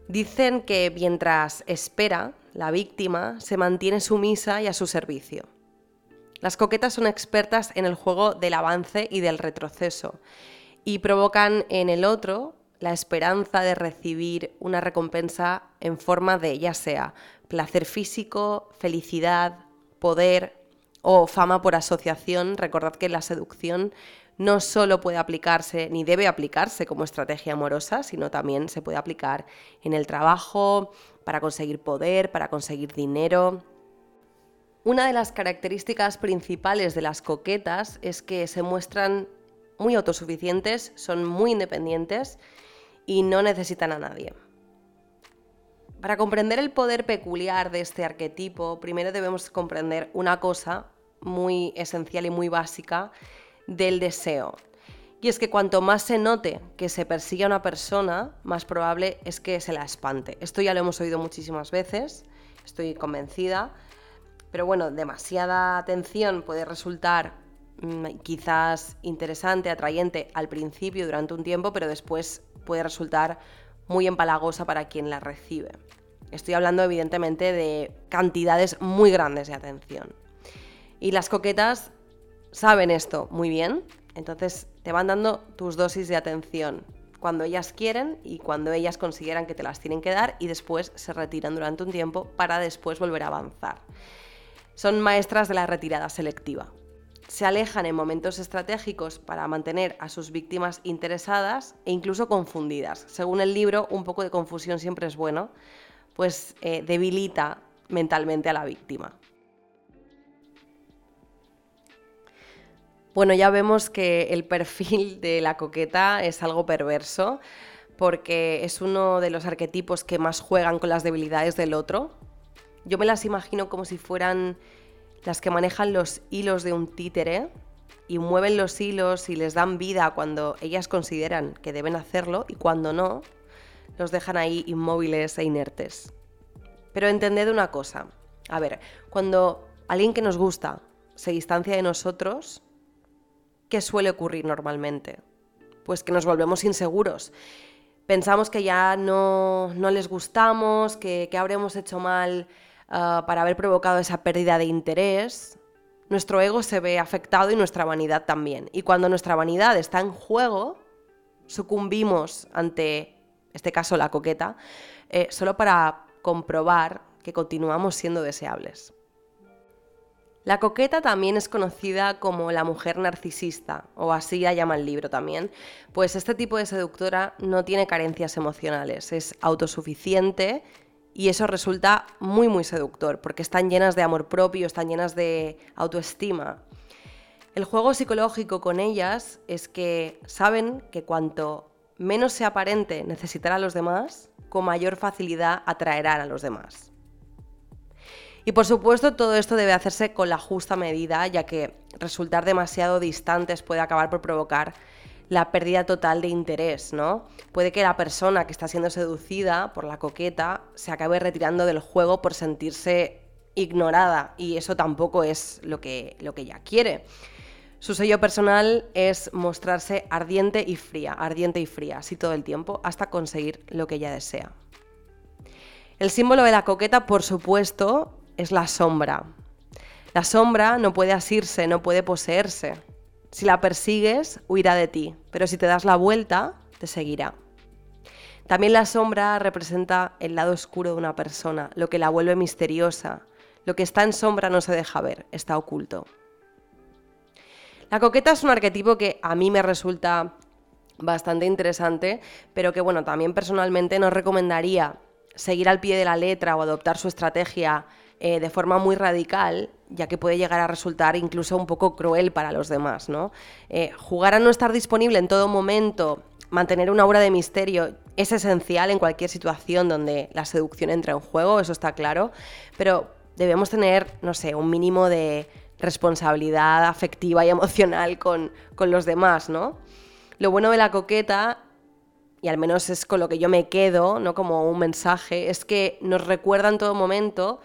Dicen que mientras espera, la víctima se mantiene sumisa y a su servicio. Las coquetas son expertas en el juego del avance y del retroceso y provocan en el otro la esperanza de recibir una recompensa en forma de ya sea placer físico, felicidad, poder o fama por asociación. Recordad que la seducción no solo puede aplicarse ni debe aplicarse como estrategia amorosa, sino también se puede aplicar en el trabajo, para conseguir poder, para conseguir dinero. Una de las características principales de las coquetas es que se muestran muy autosuficientes, son muy independientes y no necesitan a nadie. Para comprender el poder peculiar de este arquetipo, primero debemos comprender una cosa muy esencial y muy básica del deseo. Y es que cuanto más se note que se persigue a una persona, más probable es que se la espante. Esto ya lo hemos oído muchísimas veces, estoy convencida. Pero bueno, demasiada atención puede resultar quizás interesante, atrayente al principio durante un tiempo, pero después puede resultar muy empalagosa para quien la recibe. Estoy hablando evidentemente de cantidades muy grandes de atención. Y las coquetas saben esto muy bien, entonces te van dando tus dosis de atención cuando ellas quieren y cuando ellas consideran que te las tienen que dar y después se retiran durante un tiempo para después volver a avanzar. Son maestras de la retirada selectiva se alejan en momentos estratégicos para mantener a sus víctimas interesadas e incluso confundidas. Según el libro, un poco de confusión siempre es bueno, pues eh, debilita mentalmente a la víctima. Bueno, ya vemos que el perfil de la coqueta es algo perverso porque es uno de los arquetipos que más juegan con las debilidades del otro. Yo me las imagino como si fueran las que manejan los hilos de un títere y mueven los hilos y les dan vida cuando ellas consideran que deben hacerlo y cuando no, los dejan ahí inmóviles e inertes. Pero entended una cosa, a ver, cuando alguien que nos gusta se distancia de nosotros, ¿qué suele ocurrir normalmente? Pues que nos volvemos inseguros. Pensamos que ya no, les gustamos, que, habremos hecho mal ah, para haber provocado esa pérdida de interés. Nuestro ego se ve afectado y nuestra vanidad también. Y cuando nuestra vanidad está en juego, sucumbimos ante, este caso, la coqueta, eh, solo para comprobar que continuamos siendo deseables. La coqueta también es conocida como la mujer narcisista, o así la llama el libro también, pues este tipo de seductora no tiene carencias emocionales, es autosuficiente y eso resulta muy muy seductor, porque están llenas de amor propio, están llenas de autoestima. El juego psicológico con ellas es que saben que cuanto menos se aparente necesitar a los demás, con mayor facilidad atraerán a los demás. Y por supuesto todo esto debe hacerse con la justa medida, ya que resultar demasiado distantes puede acabar por provocar la pérdida total de interés, ¿no? Puede que la persona que está siendo seducida por la coqueta se acabe retirando del juego por sentirse ignorada y eso tampoco es lo que, lo que ella quiere. Su sello personal es mostrarse ardiente y fría, ardiente y fría, así todo el tiempo, hasta conseguir lo que ella desea. El símbolo de la coqueta, por supuesto, es la sombra. La sombra no puede asirse, no puede poseerse. Si la persigues, huirá de ti, pero si te das la vuelta, te seguirá. También la sombra representa el lado oscuro de una persona, lo que la vuelve misteriosa. Lo que está en sombra no se deja ver, está oculto. La coqueta es un arquetipo que a mí me resulta bastante interesante, pero que bueno, también personalmente no recomendaría seguir al pie de la letra o adoptar su estrategia eh, de forma muy radical, ya que puede llegar a resultar incluso un poco cruel para los demás. ¿no? Eh, jugar a no estar disponible en todo momento, mantener una aura de misterio es esencial en cualquier situación donde la seducción entra en juego, eso está claro, pero debemos tener, no sé, un mínimo de responsabilidad afectiva y emocional con, con los demás, ¿no? Lo bueno de la coqueta y al menos es con lo que yo me quedo, no como un mensaje, es que nos recuerda en todo momento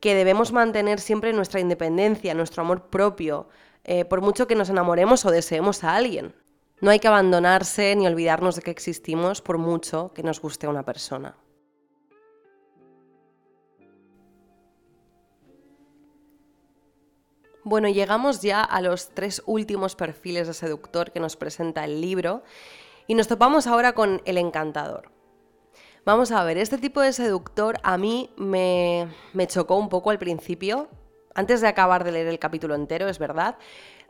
que debemos mantener siempre nuestra independencia, nuestro amor propio, eh, por mucho que nos enamoremos o deseemos a alguien. No hay que abandonarse ni olvidarnos de que existimos por mucho que nos guste una persona. Bueno, llegamos ya a los tres últimos perfiles de seductor que nos presenta el libro y nos topamos ahora con el encantador. Vamos a ver, este tipo de seductor a mí me, chocó un poco al principio, antes de acabar de leer el capítulo entero, es verdad,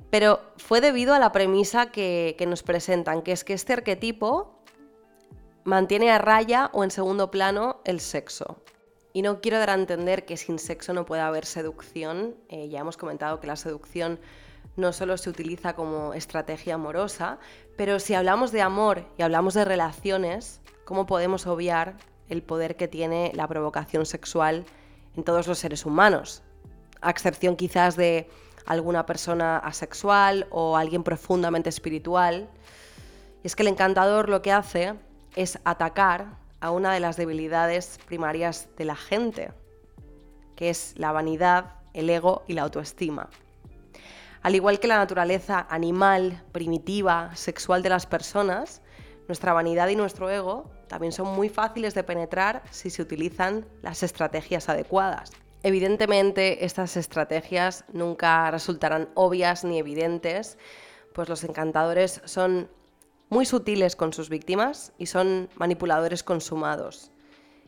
pero fue debido a la premisa que, que, nos presentan, que es que este arquetipo mantiene a raya o en segundo plano el sexo. Y no quiero dar a entender que sin sexo no puede haber seducción, eh, ya hemos comentado que la seducción no solo se utiliza como estrategia amorosa, pero si hablamos de amor y hablamos de relaciones, ¿cómo podemos obviar el poder que tiene la provocación sexual en todos los seres humanos? A excepción quizás de alguna persona asexual o alguien profundamente espiritual. Y es que el encantador lo que hace es atacar a una de las debilidades primarias de la gente, que es la vanidad, el ego y la autoestima. Al igual que la naturaleza animal, primitiva, sexual de las personas, nuestra vanidad y nuestro ego también son muy fáciles de penetrar si se utilizan las estrategias adecuadas. Evidentemente, estas estrategias nunca resultarán obvias ni evidentes, pues los encantadores son muy sutiles con sus víctimas y son manipuladores consumados,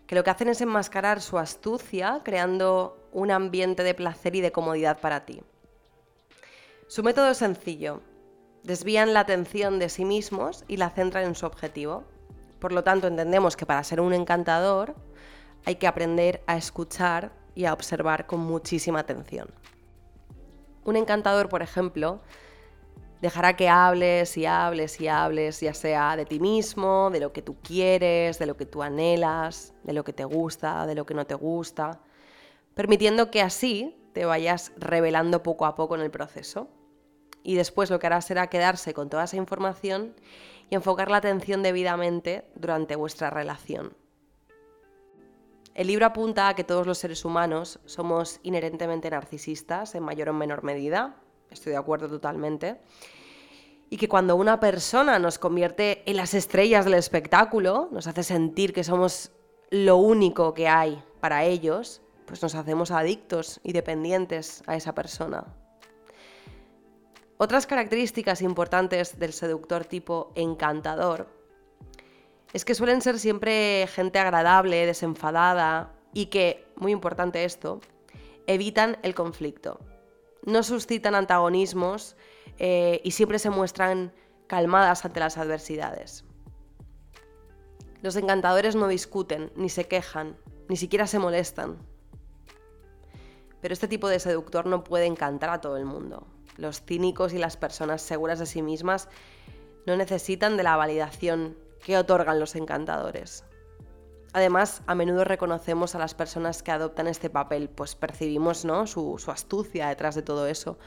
que lo que hacen es enmascarar su astucia creando un ambiente de placer y de comodidad para ti. Su método es sencillo, desvían la atención de sí mismos y la centran en su objetivo. Por lo tanto, entendemos que para ser un encantador hay que aprender a escuchar y a observar con muchísima atención. Un encantador, por ejemplo, dejará que hables y hables y hables, ya sea de ti mismo, de lo que tú quieres, de lo que tú anhelas, de lo que te gusta, de lo que no te gusta, permitiendo que así te vayas revelando poco a poco en el proceso. Y después lo que hará será quedarse con toda esa información y enfocar la atención debidamente durante vuestra relación. El libro apunta a que todos los seres humanos somos inherentemente narcisistas en mayor o menor medida, estoy de acuerdo totalmente, y que cuando una persona nos convierte en las estrellas del espectáculo, nos hace sentir que somos lo único que hay para ellos, pues nos hacemos adictos y dependientes a esa persona. Otras características importantes del seductor tipo encantador es que suelen ser siempre gente agradable, desenfadada y que, muy importante esto, evitan el conflicto. No suscitan antagonismos eh, y siempre se muestran calmadas ante las adversidades. Los encantadores no discuten, ni se quejan, ni siquiera se molestan. Pero este tipo de seductor no puede encantar a todo el mundo. Los cínicos y las personas seguras de sí mismas no necesitan de la validación que otorgan los encantadores. Además, a menudo reconocemos a las personas que adoptan este papel, pues percibimos ¿no? su, astucia detrás de todo eso.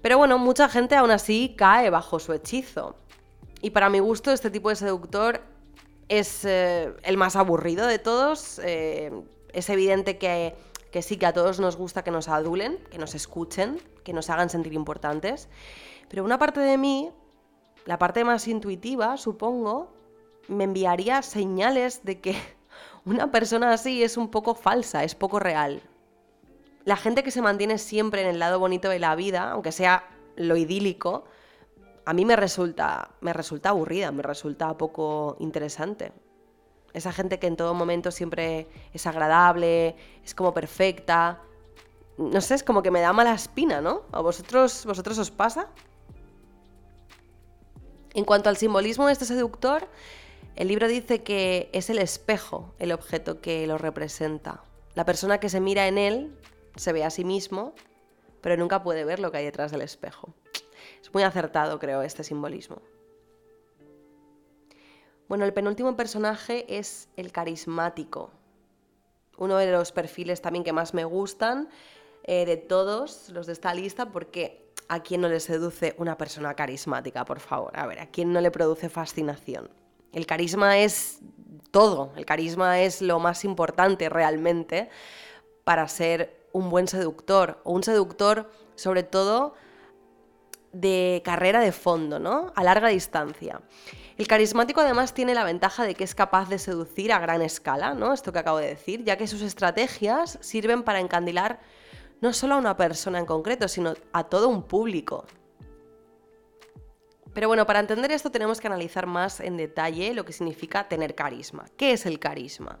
Pero bueno, mucha gente aún así cae bajo su hechizo. Y para mi gusto, este tipo de seductor es eh, el más aburrido de todos. Eh, es evidente que que sí que a todos nos gusta que nos adulen, que nos escuchen, que nos hagan sentir importantes, pero una parte de mí, la parte más intuitiva, supongo, me enviaría señales de que una persona así es un poco falsa, es poco real. La gente que se mantiene siempre en el lado bonito de la vida, aunque sea lo idílico, a mí me resulta, me resulta aburrida, me resulta poco interesante. Esa gente que en todo momento siempre es agradable, es como perfecta. No sé, es como que me da mala espina, ¿no? ¿A vosotros, vosotros os pasa? En cuanto al simbolismo de este seductor, el libro dice que es el espejo el objeto que lo representa. La persona que se mira en él se ve a sí mismo, pero nunca puede ver lo que hay detrás del espejo. Es muy acertado, creo, este simbolismo. Bueno, el penúltimo personaje es el carismático. Uno de los perfiles también que más me gustan eh, de todos los de esta lista, porque ¿a quién no le seduce una persona carismática, por favor? A ver, ¿a quién no le produce fascinación? El carisma es todo, el carisma es lo más importante realmente para ser un buen seductor, o un seductor sobre todo de carrera de fondo, ¿no? A larga distancia. El carismático además tiene la ventaja de que es capaz de seducir a gran escala, ¿no? Esto que acabo de decir, ya que sus estrategias sirven para encandilar no solo a una persona en concreto, sino a todo un público. Pero bueno, para entender esto tenemos que analizar más en detalle lo que significa tener carisma. ¿Qué es el carisma?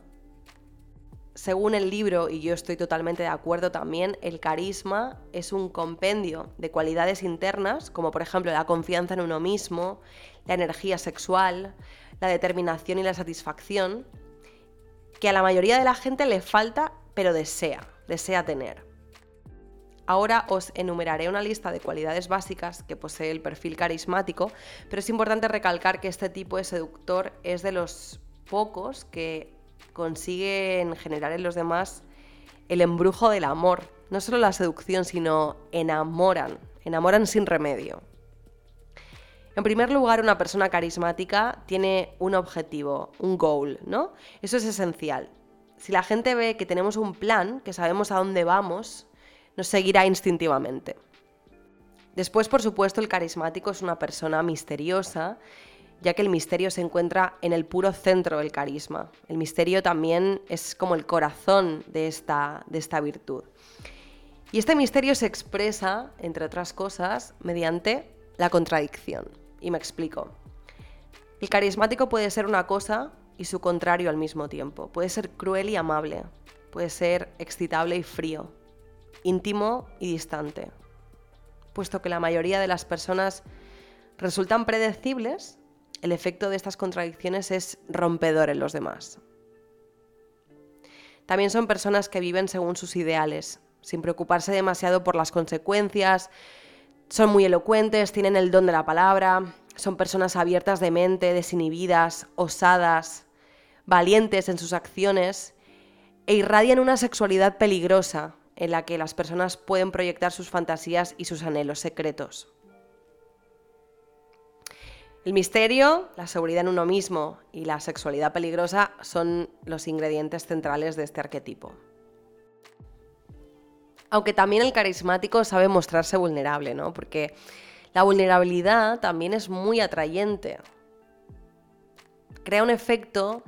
Según el libro, y yo estoy totalmente de acuerdo también, el carisma es un compendio de cualidades internas, como por ejemplo la confianza en uno mismo, la energía sexual, la determinación y la satisfacción, que a la mayoría de la gente le falta, pero desea, desea tener. Ahora os enumeraré una lista de cualidades básicas que posee el perfil carismático, pero es importante recalcar que este tipo de seductor es de los pocos que consiguen generar en los demás el embrujo del amor. No solo la seducción, sino enamoran, enamoran sin remedio. En primer lugar, una persona carismática tiene un objetivo, un goal, ¿no? Eso es esencial. Si la gente ve que tenemos un plan, que sabemos a dónde vamos, nos seguirá instintivamente. Después, por supuesto, el carismático es una persona misteriosa ya que el misterio se encuentra en el puro centro del carisma. El misterio también es como el corazón de esta, de esta virtud. Y este misterio se expresa, entre otras cosas, mediante la contradicción. Y me explico. El carismático puede ser una cosa y su contrario al mismo tiempo. Puede ser cruel y amable. Puede ser excitable y frío. Íntimo y distante. Puesto que la mayoría de las personas resultan predecibles, el efecto de estas contradicciones es rompedor en los demás. También son personas que viven según sus ideales, sin preocuparse demasiado por las consecuencias, son muy elocuentes, tienen el don de la palabra, son personas abiertas de mente, desinhibidas, osadas, valientes en sus acciones e irradian una sexualidad peligrosa en la que las personas pueden proyectar sus fantasías y sus anhelos secretos. El misterio, la seguridad en uno mismo y la sexualidad peligrosa son los ingredientes centrales de este arquetipo. Aunque también el carismático sabe mostrarse vulnerable, ¿no? Porque la vulnerabilidad también es muy atrayente. Crea un efecto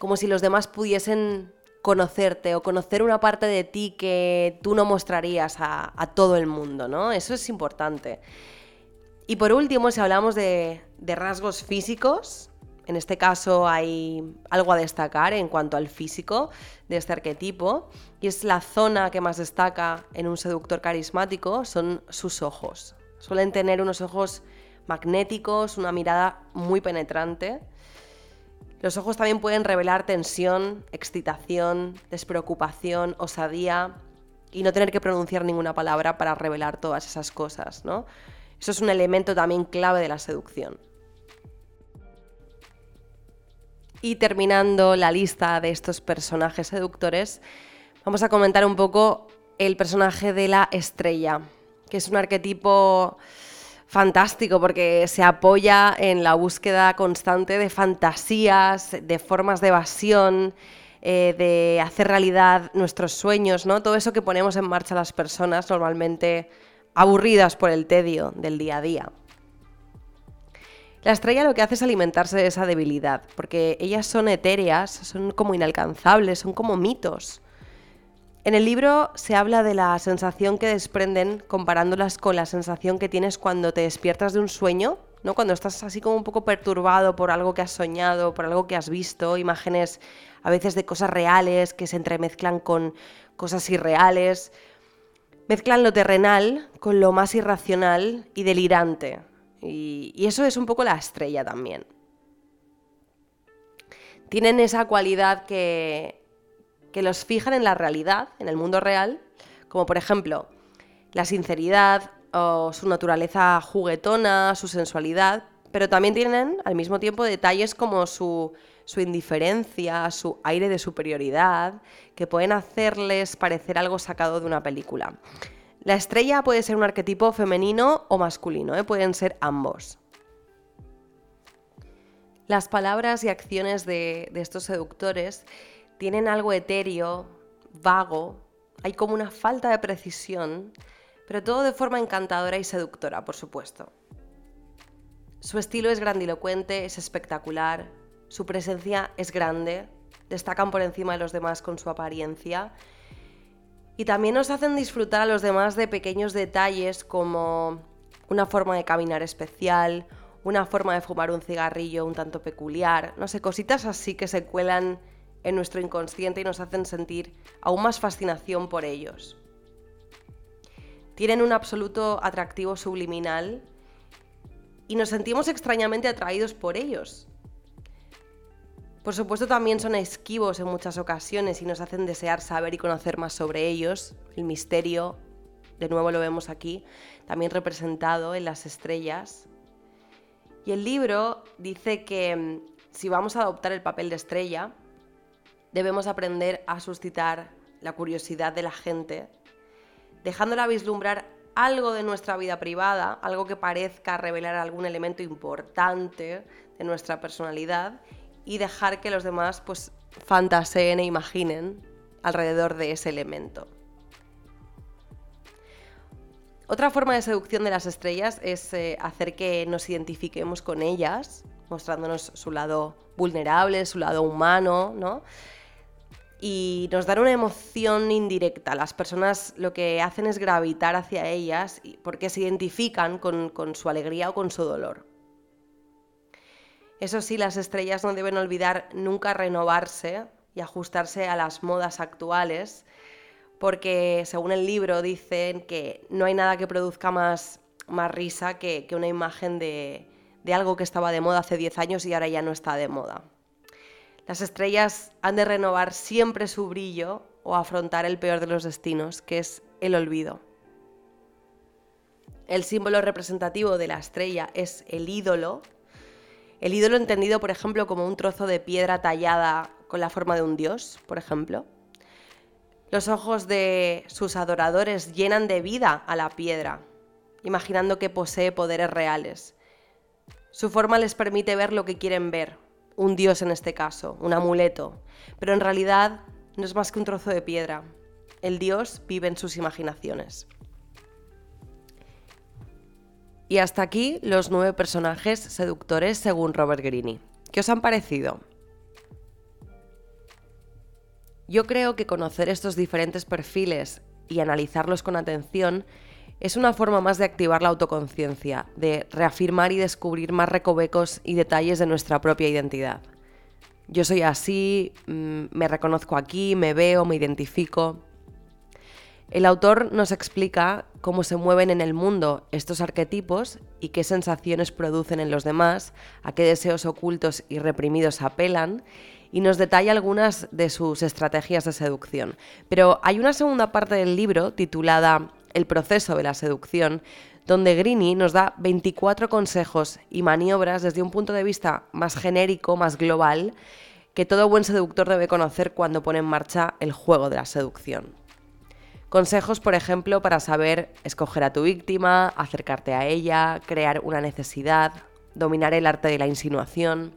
como si los demás pudiesen conocerte o conocer una parte de ti que tú no mostrarías a, todo el mundo, ¿no? Eso es importante. Y por último, si hablamos de, rasgos físicos, en este caso hay algo a destacar en cuanto al físico de este arquetipo, y es la zona que más destaca en un seductor carismático, son sus ojos. Suelen tener unos ojos magnéticos, una mirada muy penetrante. Los ojos también pueden revelar tensión, excitación, despreocupación, osadía y no tener que pronunciar ninguna palabra para revelar todas esas cosas, ¿no? Eso es un elemento también clave de la seducción. Y terminando la lista de estos personajes seductores, vamos a comentar un poco el personaje de la estrella, que es un arquetipo fantástico porque se apoya en la búsqueda constante de fantasías, de formas de evasión, eh, de hacer realidad nuestros sueños, ¿no? Todo eso que ponemos en marcha las personas normalmente aburridas por el tedio del día a día. La estrella lo que hace es alimentarse de esa debilidad, porque ellas son etéreas, son como inalcanzables, son como mitos. En el libro se habla de la sensación que desprenden comparándolas con la sensación que tienes cuando te despiertas de un sueño, ¿no? Cuando estás así como un poco perturbado por algo que has soñado, por algo que has visto, imágenes a veces de cosas reales que se entremezclan con cosas irreales. Mezclan lo terrenal con lo más irracional y delirante, y, eso es un poco la estrella también. Tienen esa cualidad que, que los fijan en la realidad, en el mundo real, como por ejemplo la sinceridad o su naturaleza juguetona, su sensualidad, pero también tienen al mismo tiempo detalles como su, su, indiferencia, su aire de superioridad, que pueden hacerles parecer algo sacado de una película. La estrella puede ser un arquetipo femenino o masculino, ¿eh? pueden ser ambos. Las palabras y acciones de, de estos seductores tienen algo etéreo, vago, hay como una falta de precisión, pero todo de forma encantadora y seductora, por supuesto. Su estilo es grandilocuente, es espectacular, su presencia es grande, destacan por encima de los demás con su apariencia y también nos hacen disfrutar a los demás de pequeños detalles como una forma de caminar especial, una forma de fumar un cigarrillo un tanto peculiar, no sé, cositas así que se cuelan en nuestro inconsciente y nos hacen sentir aún más fascinación por ellos. Tienen un absoluto atractivo subliminal y nos sentimos extrañamente atraídos por ellos. Por supuesto también son esquivos en muchas ocasiones y nos hacen desear saber y conocer más sobre ellos. El misterio, de nuevo lo vemos aquí, también representado en las estrellas. Y el libro dice que mm, si vamos a adoptar el papel de estrella, debemos aprender a suscitar la curiosidad de la gente, dejándola vislumbrar algo de nuestra vida privada, algo que parezca revelar algún elemento importante de nuestra personalidad y dejar que los demás pues fantaseen e imaginen alrededor de ese elemento. Otra forma de seducción de las estrellas es eh, hacer que nos identifiquemos con ellas, mostrándonos su lado vulnerable, su lado humano, ¿no? Y nos dan una emoción indirecta. Las personas lo que hacen es gravitar hacia ellas porque se identifican con su alegría o con su dolor. Eso sí, las estrellas no deben olvidar nunca renovarse y ajustarse a las modas actuales, porque según el libro dicen que no hay nada que produzca más, más risa que, una imagen de, de algo que estaba de moda hace 10 años y ahora ya no está de moda. Las estrellas han de renovar siempre su brillo o afrontar el peor de los destinos, que es el olvido. El símbolo representativo de la estrella es el ídolo, el ídolo entendido, por ejemplo, como un trozo de piedra tallada con la forma de un dios, por ejemplo. Los ojos de sus adoradores llenan de vida a la piedra, imaginando que posee poderes reales. Su forma les permite ver lo que quieren ver, un dios en este caso, un amuleto, pero en realidad no es más que un trozo de piedra. El dios vive en sus imaginaciones. Y hasta aquí los nueve personajes seductores según Robert Greene. ¿Qué os han parecido? Yo creo que conocer estos diferentes perfiles y analizarlos con atención es una forma más de activar la autoconciencia, de reafirmar y descubrir más recovecos y detalles de nuestra propia identidad. Yo soy así, mm, me reconozco aquí, me veo, me identifico. El autor nos explica cómo se mueven en el mundo estos arquetipos y qué sensaciones producen en los demás, a qué deseos ocultos y reprimidos apelan, y nos detalla algunas de sus estrategias de seducción. Pero hay una segunda parte del libro titulada El proceso de la seducción, donde Greeny nos da 24 consejos y maniobras desde un punto de vista más genérico, más global, que todo buen seductor debe conocer cuando pone en marcha el juego de la seducción. Consejos, por ejemplo, para saber escoger a tu víctima, acercarte a ella, crear una necesidad, dominar el arte de la insinuación.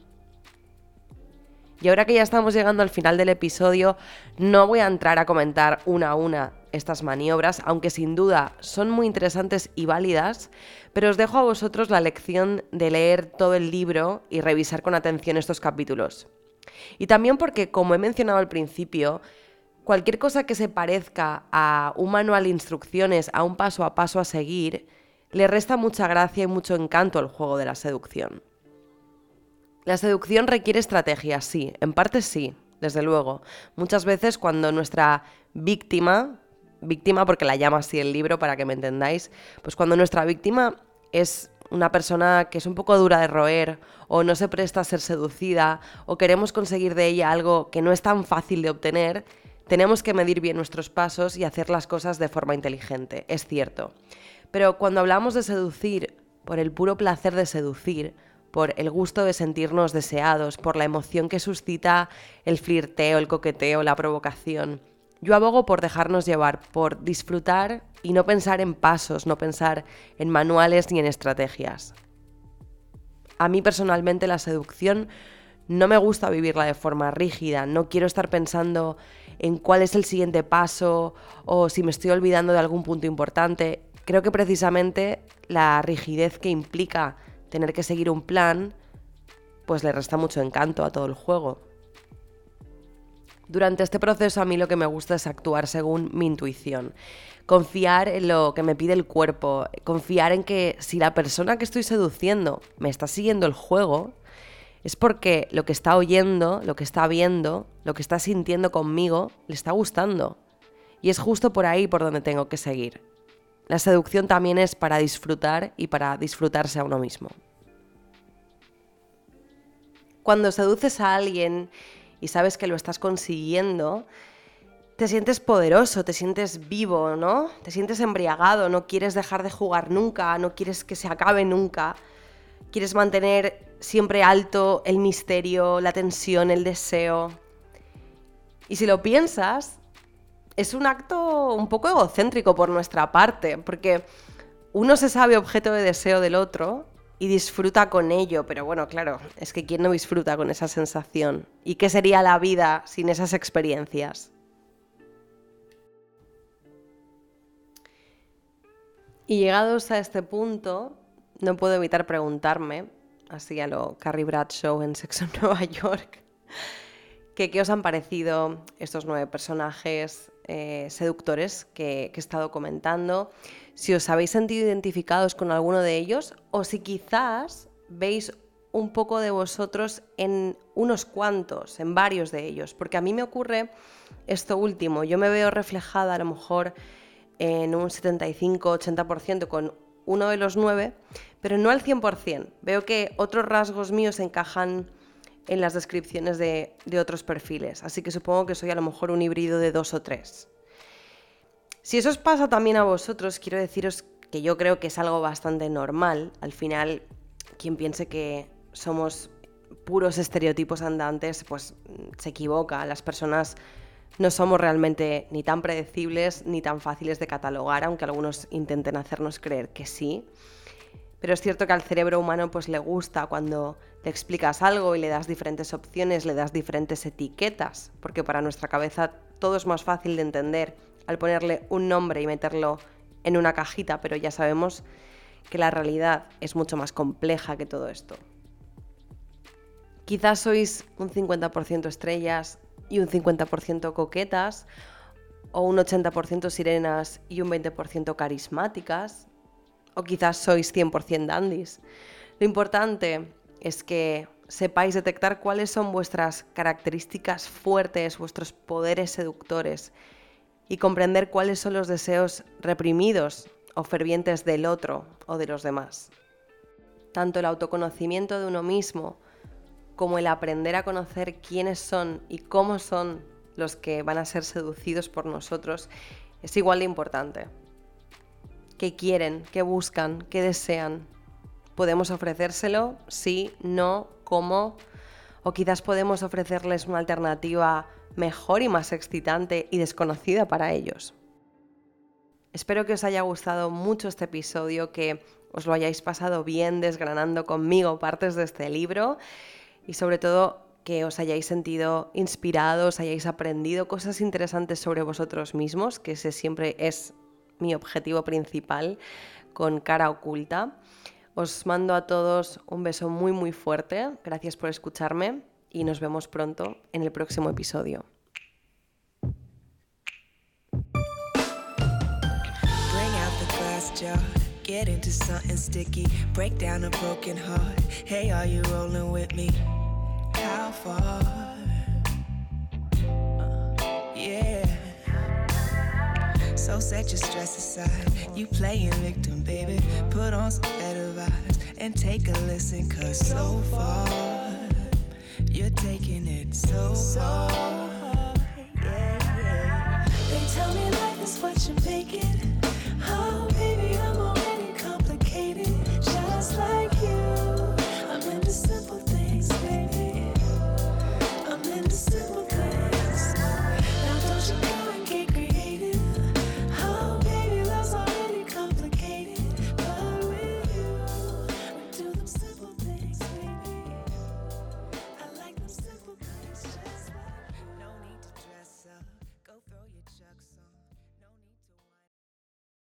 Y ahora que ya estamos llegando al final del episodio, no voy a entrar a comentar una a una estas maniobras, aunque sin duda son muy interesantes y válidas, pero os dejo a vosotros la lección de leer todo el libro y revisar con atención estos capítulos. Y también porque, como he mencionado al principio, cualquier cosa que se parezca a un manual de instrucciones, a un paso a paso a seguir, le resta mucha gracia y mucho encanto al juego de la seducción. La seducción requiere estrategia, sí, en parte sí, desde luego. Muchas veces cuando nuestra víctima, víctima porque la llama así el libro para que me entendáis, pues cuando nuestra víctima es una persona que es un poco dura de roer o no se presta a ser seducida o queremos conseguir de ella algo que no es tan fácil de obtener, tenemos que medir bien nuestros pasos y hacer las cosas de forma inteligente, es cierto. Pero cuando hablamos de seducir por el puro placer de seducir, por el gusto de sentirnos deseados, por la emoción que suscita el flirteo, el coqueteo, la provocación, yo abogo por dejarnos llevar, por disfrutar y no pensar en pasos, no pensar en manuales ni en estrategias. A mí personalmente la seducción no me gusta vivirla de forma rígida, no quiero estar pensando en cuál es el siguiente paso o si me estoy olvidando de algún punto importante. Creo que precisamente la rigidez que implica tener que seguir un plan, pues le resta mucho encanto a todo el juego. Durante este proceso a mí lo que me gusta es actuar según mi intuición, confiar en lo que me pide el cuerpo, confiar en que si la persona que estoy seduciendo me está siguiendo el juego, es porque lo que está oyendo, lo que está viendo, lo que está sintiendo conmigo, le está gustando. Y es justo por ahí por donde tengo que seguir. La seducción también es para disfrutar y para disfrutarse a uno mismo. Cuando seduces a alguien y sabes que lo estás consiguiendo, te sientes poderoso, te sientes vivo, ¿no? Te sientes embriagado, no quieres dejar de jugar nunca, no quieres que se acabe nunca. Quieres mantener siempre alto el misterio, la tensión, el deseo. Y si lo piensas, es un acto un poco egocéntrico por nuestra parte, porque uno se sabe objeto de deseo del otro y disfruta con ello, pero bueno, claro, es que ¿quién no disfruta con esa sensación? ¿Y qué sería la vida sin esas experiencias? Y llegados a este punto, no puedo evitar preguntarme, así a lo Carrie Bradshaw en Sexo en Nueva York, qué os han parecido estos nueve personajes eh, seductores que, que he estado comentando, si os habéis sentido identificados con alguno de ellos o si quizás veis un poco de vosotros en unos cuantos, en varios de ellos, porque a mí me ocurre esto último, yo me veo reflejada a lo mejor en un 75-80% con uno de los nueve, pero no al 100%. Veo que otros rasgos míos encajan en las descripciones de, otros perfiles, así que supongo que soy a lo mejor un híbrido de dos o tres. Si eso os pasa también a vosotros, quiero deciros que yo creo que es algo bastante normal. Al final, quien piense que somos puros estereotipos andantes, pues se equivoca. Las personas no somos realmente ni tan predecibles ni tan fáciles de catalogar, aunque algunos intenten hacernos creer que sí. Pero es cierto que al cerebro humano pues le gusta cuando le explicas algo y le das diferentes opciones, le das diferentes etiquetas, porque para nuestra cabeza todo es más fácil de entender al ponerle un nombre y meterlo en una cajita, pero ya sabemos que la realidad es mucho más compleja que todo esto. Quizás sois un 50% estrellas y un 50% coquetas, o un 80% sirenas y un 20% carismáticas, o quizás sois 100% dandies. Lo importante es que sepáis detectar cuáles son vuestras características fuertes, vuestros poderes seductores y comprender cuáles son los deseos reprimidos o fervientes del otro o de los demás. Tanto el autoconocimiento de uno mismo como el aprender a conocer quiénes son y cómo son los que van a ser seducidos por nosotros es igual de importante. ¿Qué quieren? ¿Qué buscan? ¿Qué desean? ¿Podemos ofrecérselo? Sí, no, cómo. O quizás podemos ofrecerles una alternativa mejor y más excitante y desconocida para ellos. Espero que os haya gustado mucho este episodio, que os lo hayáis pasado bien desgranando conmigo partes de este libro y sobre todo que os hayáis sentido inspirados, hayáis aprendido cosas interesantes sobre vosotros mismos, que ese siempre es mi objetivo principal con cara oculta. Os mando a todos un beso muy muy fuerte, gracias por escucharme y nos vemos pronto en el próximo episodio. Get into something sticky, break down a broken heart. Hey, are you rolling with me? How far? Uh, yeah. So set your stress aside. You playing victim, baby. Put on some better vibes and take a listen, cause so far you're taking it so far. Yeah, yeah. They tell me life is what you're making.